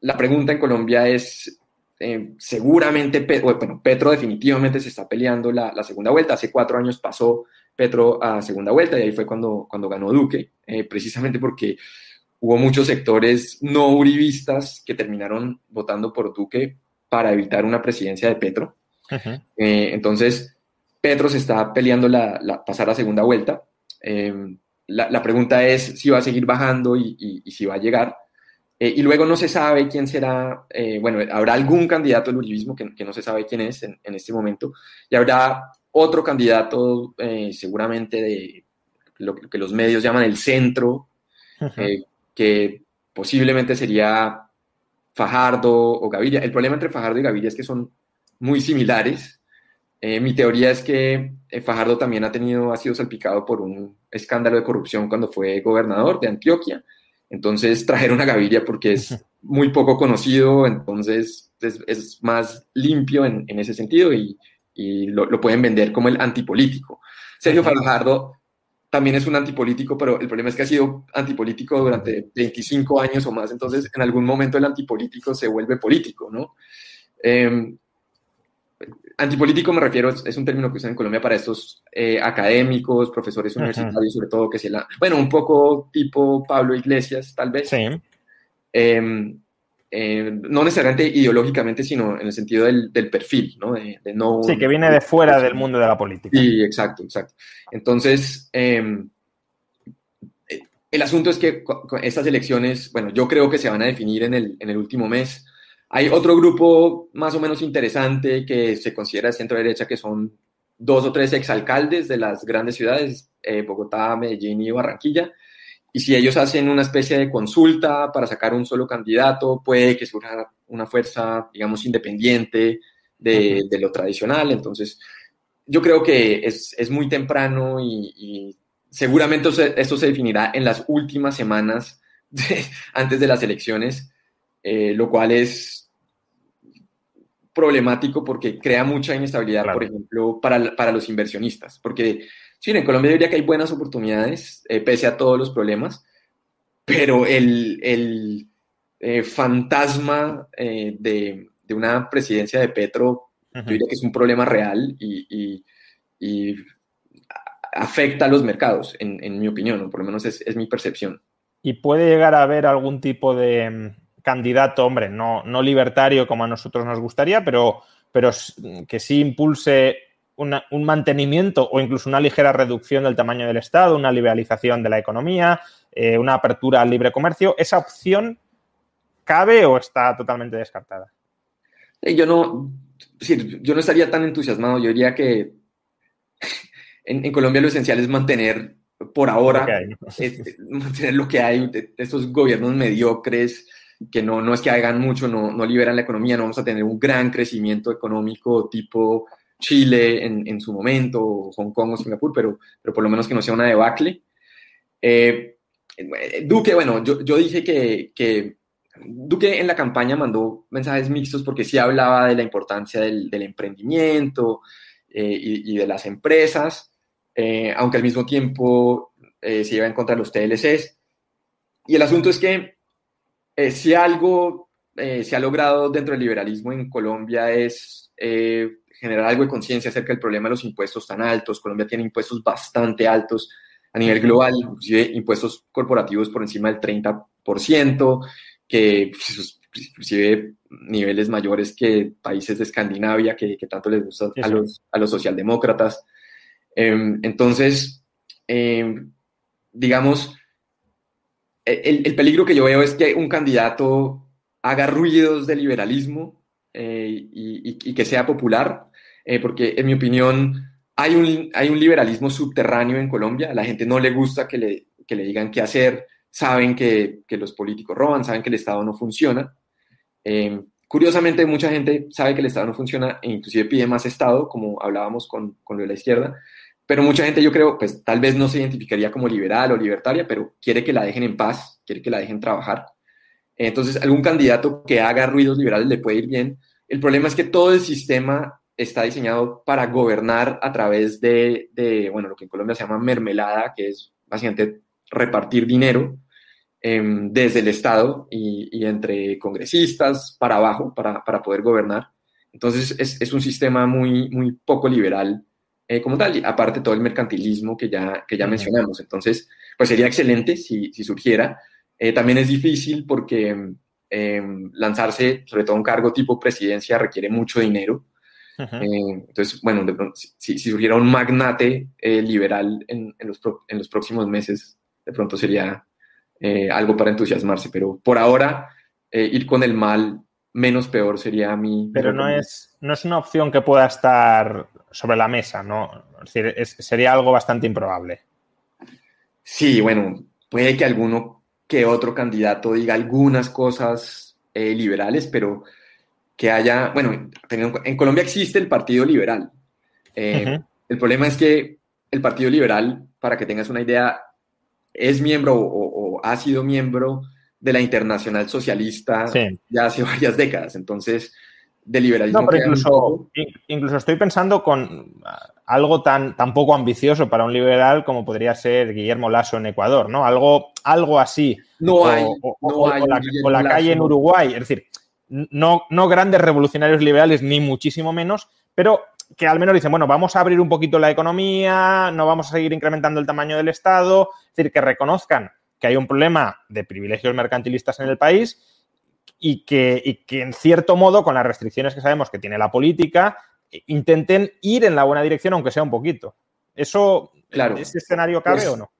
la pregunta en Colombia es, eh, seguramente, bueno, Petro definitivamente se está peleando la, la, segunda vuelta. Hace cuatro años pasó Petro a segunda vuelta y ahí fue cuando, cuando ganó Duque, eh, precisamente porque hubo muchos sectores no uribistas que terminaron votando por Duque para evitar una presidencia de Petro. Eh, entonces, Petro se está peleando la, pasar a segunda vuelta. La, pregunta es si va a seguir bajando y, si va a llegar. Y luego no se sabe quién será, bueno, habrá algún candidato al uribismo que, no se sabe quién es en, en, este momento, y habrá otro candidato eh, seguramente de lo que los medios llaman el centro, eh, que posiblemente sería Fajardo o Gaviria. El problema entre Fajardo y Gaviria es que son muy similares. Eh, mi teoría es que Fajardo también ha tenido, ha sido salpicado por un escándalo de corrupción cuando fue gobernador de Antioquia. Entonces trajeron a Gaviria porque es muy poco conocido, entonces es, más limpio en, en, ese sentido y, y lo, pueden vender como el antipolítico. Sergio Fajardo también es un antipolítico, pero el problema es que ha sido antipolítico durante 25 años o más, entonces en algún momento el antipolítico se vuelve político, ¿no? Em, antipolítico me refiero, es, un término que usan en Colombia para estos eh, académicos, profesores universitarios, sobre todo, que se la, bueno, un poco tipo Pablo Iglesias, tal vez. Sí. Em, eh, no necesariamente ideológicamente, sino en el sentido del, perfil, ¿no? De, no sí, que viene de fuera del mundo de la política. Sí, exacto, exacto. Entonces, em, eh, el asunto es que estas elecciones, bueno, yo creo que se van a definir en el, en el último mes. Hay otro grupo más o menos interesante que se considera de centro-derecha, que son dos o tres exalcaldes de las grandes ciudades, eh, Bogotá, Medellín y Barranquilla, y si ellos hacen una especie de consulta para sacar un solo candidato, puede que surja una fuerza, digamos, independiente de, lo tradicional. Entonces, yo creo que es, muy temprano y, seguramente esto se definirá en las últimas semanas antes de las elecciones, eh, lo cual es problemático porque crea mucha inestabilidad, por ejemplo, para, para, los inversionistas, porque Sí, en Colombia diría que hay buenas oportunidades, eh, pese a todos los problemas, pero el, el eh, fantasma de, de, una presidencia de Petro, yo diría que es un problema real y, y, afecta a los mercados, en, en mi opinión, o por lo menos es, es, mi percepción. ¿Y puede llegar a haber algún tipo de candidato, hombre, no, no libertario como a nosotros nos gustaría, pero, pero que sí impulse una, un mantenimiento o incluso una ligera reducción del tamaño del Estado, una liberalización de la economía, eh, una apertura al libre comercio, ¿esa opción cabe o está totalmente descartada? Yo no, yo no estaría tan entusiasmado. Yo diría que en, en Colombia lo esencial es mantener por ahora, mantener lo que hay, estos gobiernos mediocres que no, no es que hagan mucho, no, no liberan la economía, no vamos a tener un gran crecimiento económico tipo Chile en, en, su momento, Hong Kong o Singapur, pero, pero por lo menos que no sea una debacle. Eh, Duque, bueno, yo, yo dije que, que, Duque en la campaña mandó mensajes mixtos porque sí hablaba de la importancia del, del emprendimiento eh, y, de las empresas, eh, aunque al mismo tiempo eh, se iba en contra de los TLCs. Y el asunto es que eh, si algo se ha logrado dentro del liberalismo en Colombia es generar algo de conciencia acerca del problema de los impuestos tan altos. Colombia tiene impuestos bastante altos a nivel global, inclusive impuestos corporativos por encima del 30%, que pues, inclusive niveles mayores que países de Escandinavia, que, que tanto les gusta a, los, a los socialdemócratas. Eh, entonces, eh, digamos, el, el, peligro que yo veo es que un candidato haga ruidos de liberalismo eh, y, que sea popular eh, porque en mi opinión hay un, liberalismo subterráneo en Colombia, la gente no le gusta que le, digan qué hacer, saben que, que, los políticos roban, saben que el Estado no funciona. Eh, curiosamente, mucha gente sabe que el Estado no funciona e inclusive pide más Estado, como hablábamos con, con lo de la izquierda, pero mucha gente yo creo, pues tal vez no se identificaría como liberal o libertaria, pero quiere que la dejen en paz, quiere que la dejen trabajar. Entonces, algún candidato que haga ruidos liberales le puede ir bien. El problema es que todo el sistema está diseñado para gobernar a través de, de, bueno, lo que en Colombia se llama mermelada, que es básicamente repartir dinero eh, desde el Estado y, y, entre congresistas para abajo para, para poder gobernar. Entonces es, es, un sistema muy, muy poco liberal eh, como tal, y aparte todo el mercantilismo que ya, que ya uh -huh. mencionamos. Entonces, pues sería excelente si, si surgiera. Eh, también es difícil porque em, lanzarse, sobre todo un cargo tipo presidencia, requiere mucho dinero. Uh -huh. eh, entonces, bueno, de pronto, si, si, surgiera un magnate eh, liberal en, en, los pro, en, los próximos meses, de pronto sería eh, algo para entusiasmarse, pero por ahora eh, ir con el mal menos peor sería mi... Pero no es, no es una opción que pueda estar sobre la mesa, ¿no? Es decir, es, sería algo bastante improbable. Sí, bueno, puede que alguno que otro candidato diga algunas cosas eh, liberales, pero que haya, bueno, en Colombia existe el Partido Liberal. Eh, uh -huh. El problema es que el Partido Liberal, para que tengas una idea, es miembro o, o ha sido miembro de la Internacional Socialista sí. ya hace varias décadas. Entonces, de liberalismo. No, pero incluso, incluso estoy pensando con algo tan, tan poco ambicioso para un liberal como podría ser Guillermo Lasso en Ecuador, ¿no? Algo, algo así. No o, hay. O, no o, hay la, o la calle en Uruguay. Es decir, no, no grandes revolucionarios liberales, ni muchísimo menos, pero que al menos dicen, bueno, vamos a abrir un poquito la economía, no vamos a seguir incrementando el tamaño del Estado, es decir, que reconozcan que hay un problema de privilegios mercantilistas en el país y que, y que en cierto modo, con las restricciones que sabemos que tiene la política, intenten ir en la buena dirección, aunque sea un poquito. ¿Eso, claro. ese escenario cabe pues, o no?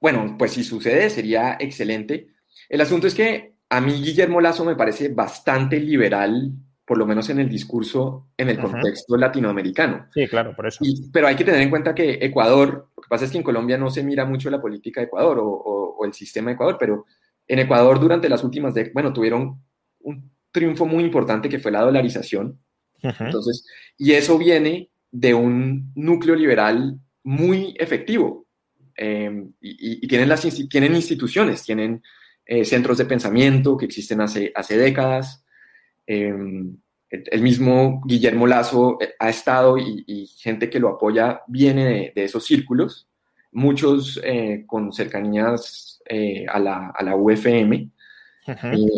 Bueno, pues si sucede sería excelente. El asunto es que a mí Guillermo Lazo me parece bastante liberal, por lo menos en el discurso, en el contexto latinoamericano. Sí, claro, por eso. Y, pero hay que tener en cuenta que Ecuador, lo que pasa es que en Colombia no se mira mucho la política de Ecuador o, o, o el sistema de Ecuador, pero en Ecuador durante las últimas décadas, bueno, tuvieron un triunfo muy importante que fue la dolarización. Entonces, y eso viene de un núcleo liberal muy efectivo. Eh, y, y, tienen, las, tienen instituciones, tienen eh, centros de pensamiento que existen hace, hace décadas. Eh, el mismo Guillermo Lazo eh, ha estado y, gente que lo apoya viene de, esos círculos, muchos eh, con cercanías eh, a, la, a, la, UFM.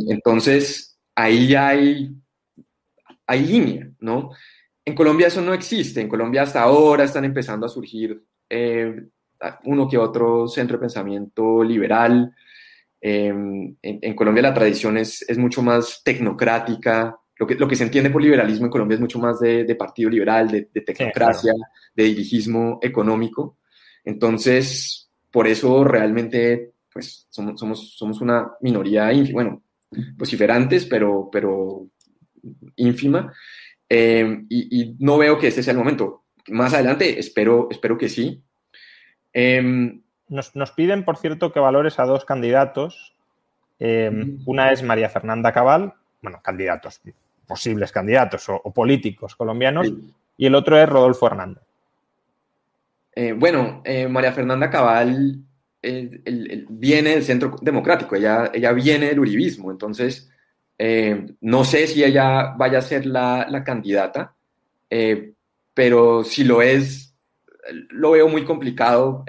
entonces, ahí hay, hay línea, ¿no? En Colombia eso no existe. En Colombia hasta ahora están empezando a surgir uno que otro centro de pensamiento liberal. En, en, Colombia la tradición es, es mucho más tecnocrática, lo que, lo que se entiende por liberalismo en Colombia es mucho más de, partido liberal, de, tecnocracia, de dirigismo económico. Entonces, por eso realmente, pues, somos, somos, somos una minoría, bueno, vociferantes, pero, pero ínfima. Eh, y, no veo que este sea el momento. Más adelante, espero, espero que sí. Em, nos, nos, piden, por cierto, que valores a dos candidatos. Em, una es María Fernanda Cabal, bueno, candidatos, posibles candidatos o, políticos colombianos, y el otro es Rodolfo Hernández. Eh, bueno, eh, María Fernanda Cabal viene del Centro Democrático, ella, ella viene del Uribismo, entonces eh, no sé si ella vaya a ser la, la candidata, pero si lo es, lo veo muy complicado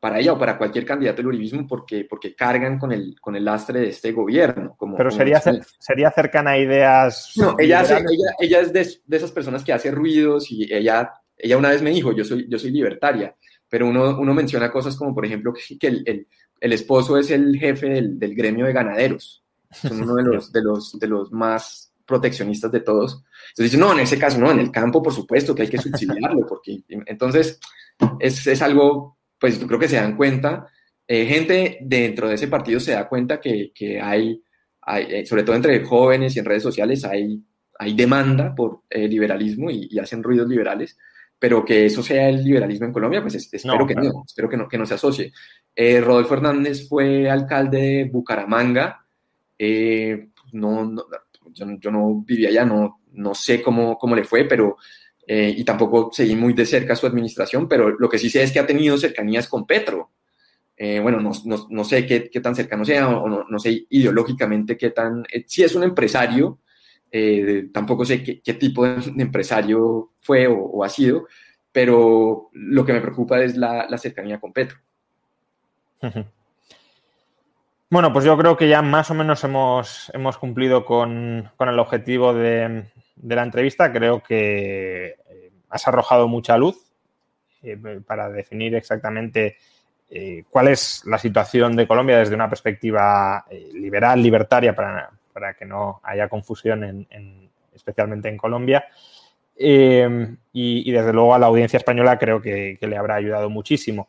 para ella o para cualquier candidato del uribismo porque, porque cargan con el, con el lastre de este gobierno. Como, Pero sería, sería cercana a ideas... No, ella, ella, ella, es de, de, esas personas que hace ruidos y ella, ella una vez me dijo, yo soy, yo soy libertaria, pero uno, uno menciona cosas como, por ejemplo, que, el, el, el, esposo es el jefe del, del, gremio de ganaderos, son uno de los, de los, de los más proteccionistas de todos. Entonces dice, no, en ese caso no, en el campo por supuesto que hay que subsidiarlo, porque entonces es, es algo pues yo creo que se dan cuenta, eh, gente dentro de ese partido se da cuenta que, hay, eh, sobre todo entre jóvenes y en redes sociales, hay, hay demanda por eh, liberalismo y, hacen ruidos liberales, pero que eso sea el liberalismo en Colombia, pues espero que no, espero que no, que no se asocie. Rodolfo Hernández fue alcalde de Bucaramanga, no, yo, no vivía allá, no, no sé cómo, cómo le fue, pero eh, y tampoco seguí muy de cerca su administración, pero lo que sí sé es que ha tenido cercanías con Petro. Eh, bueno, no, no, no, sé qué, qué, tan cercano sea o no, no sé ideológicamente qué tan... Eh, si es un empresario, tampoco sé qué, qué, tipo de empresario fue o, ha sido, pero lo que me preocupa es la, la cercanía con Petro. Bueno, pues yo creo que ya más o menos hemos, hemos cumplido con, con el objetivo de, de la entrevista, creo que eh, has arrojado mucha luz eh, para definir exactamente eh, cuál es la situación de Colombia desde una perspectiva liberal, libertaria, para, que no haya confusión, en, especialmente en Colombia. Y, desde luego a la audiencia española creo que, le habrá ayudado muchísimo.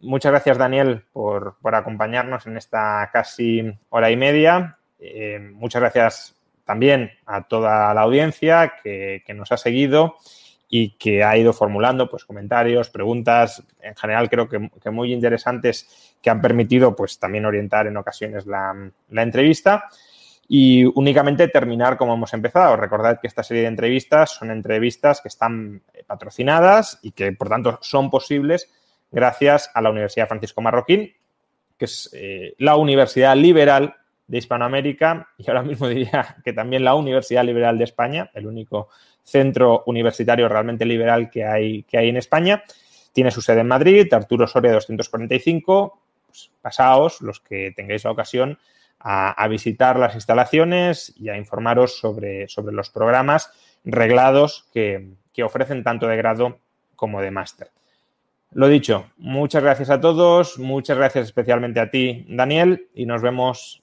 muchas gracias, Daniel, por, por, acompañarnos en esta casi hora y media. muchas gracias también a toda la audiencia que, nos ha seguido y que ha ido formulando pues, comentarios, preguntas, en general creo que, muy interesantes que han permitido pues, también orientar en ocasiones la, entrevista. Y únicamente terminar como hemos empezado. Recordad que esta serie de entrevistas son entrevistas que están patrocinadas y que, por tanto, son posibles gracias a la Universidad Francisco Marroquín, que es eh, la universidad liberal de Hispanoamérica y ahora mismo diría que también la Universidad Liberal de España, el único centro universitario realmente liberal que hay, que hay en España. Tiene su sede en Madrid, Arturo Soria 245. Pues, pasaos, los que tengáis la ocasión, a, visitar las instalaciones y a informaros sobre, sobre los programas reglados que, que ofrecen tanto de grado como de máster. Lo dicho, muchas gracias a todos, muchas gracias especialmente a ti, Daniel, y nos vemos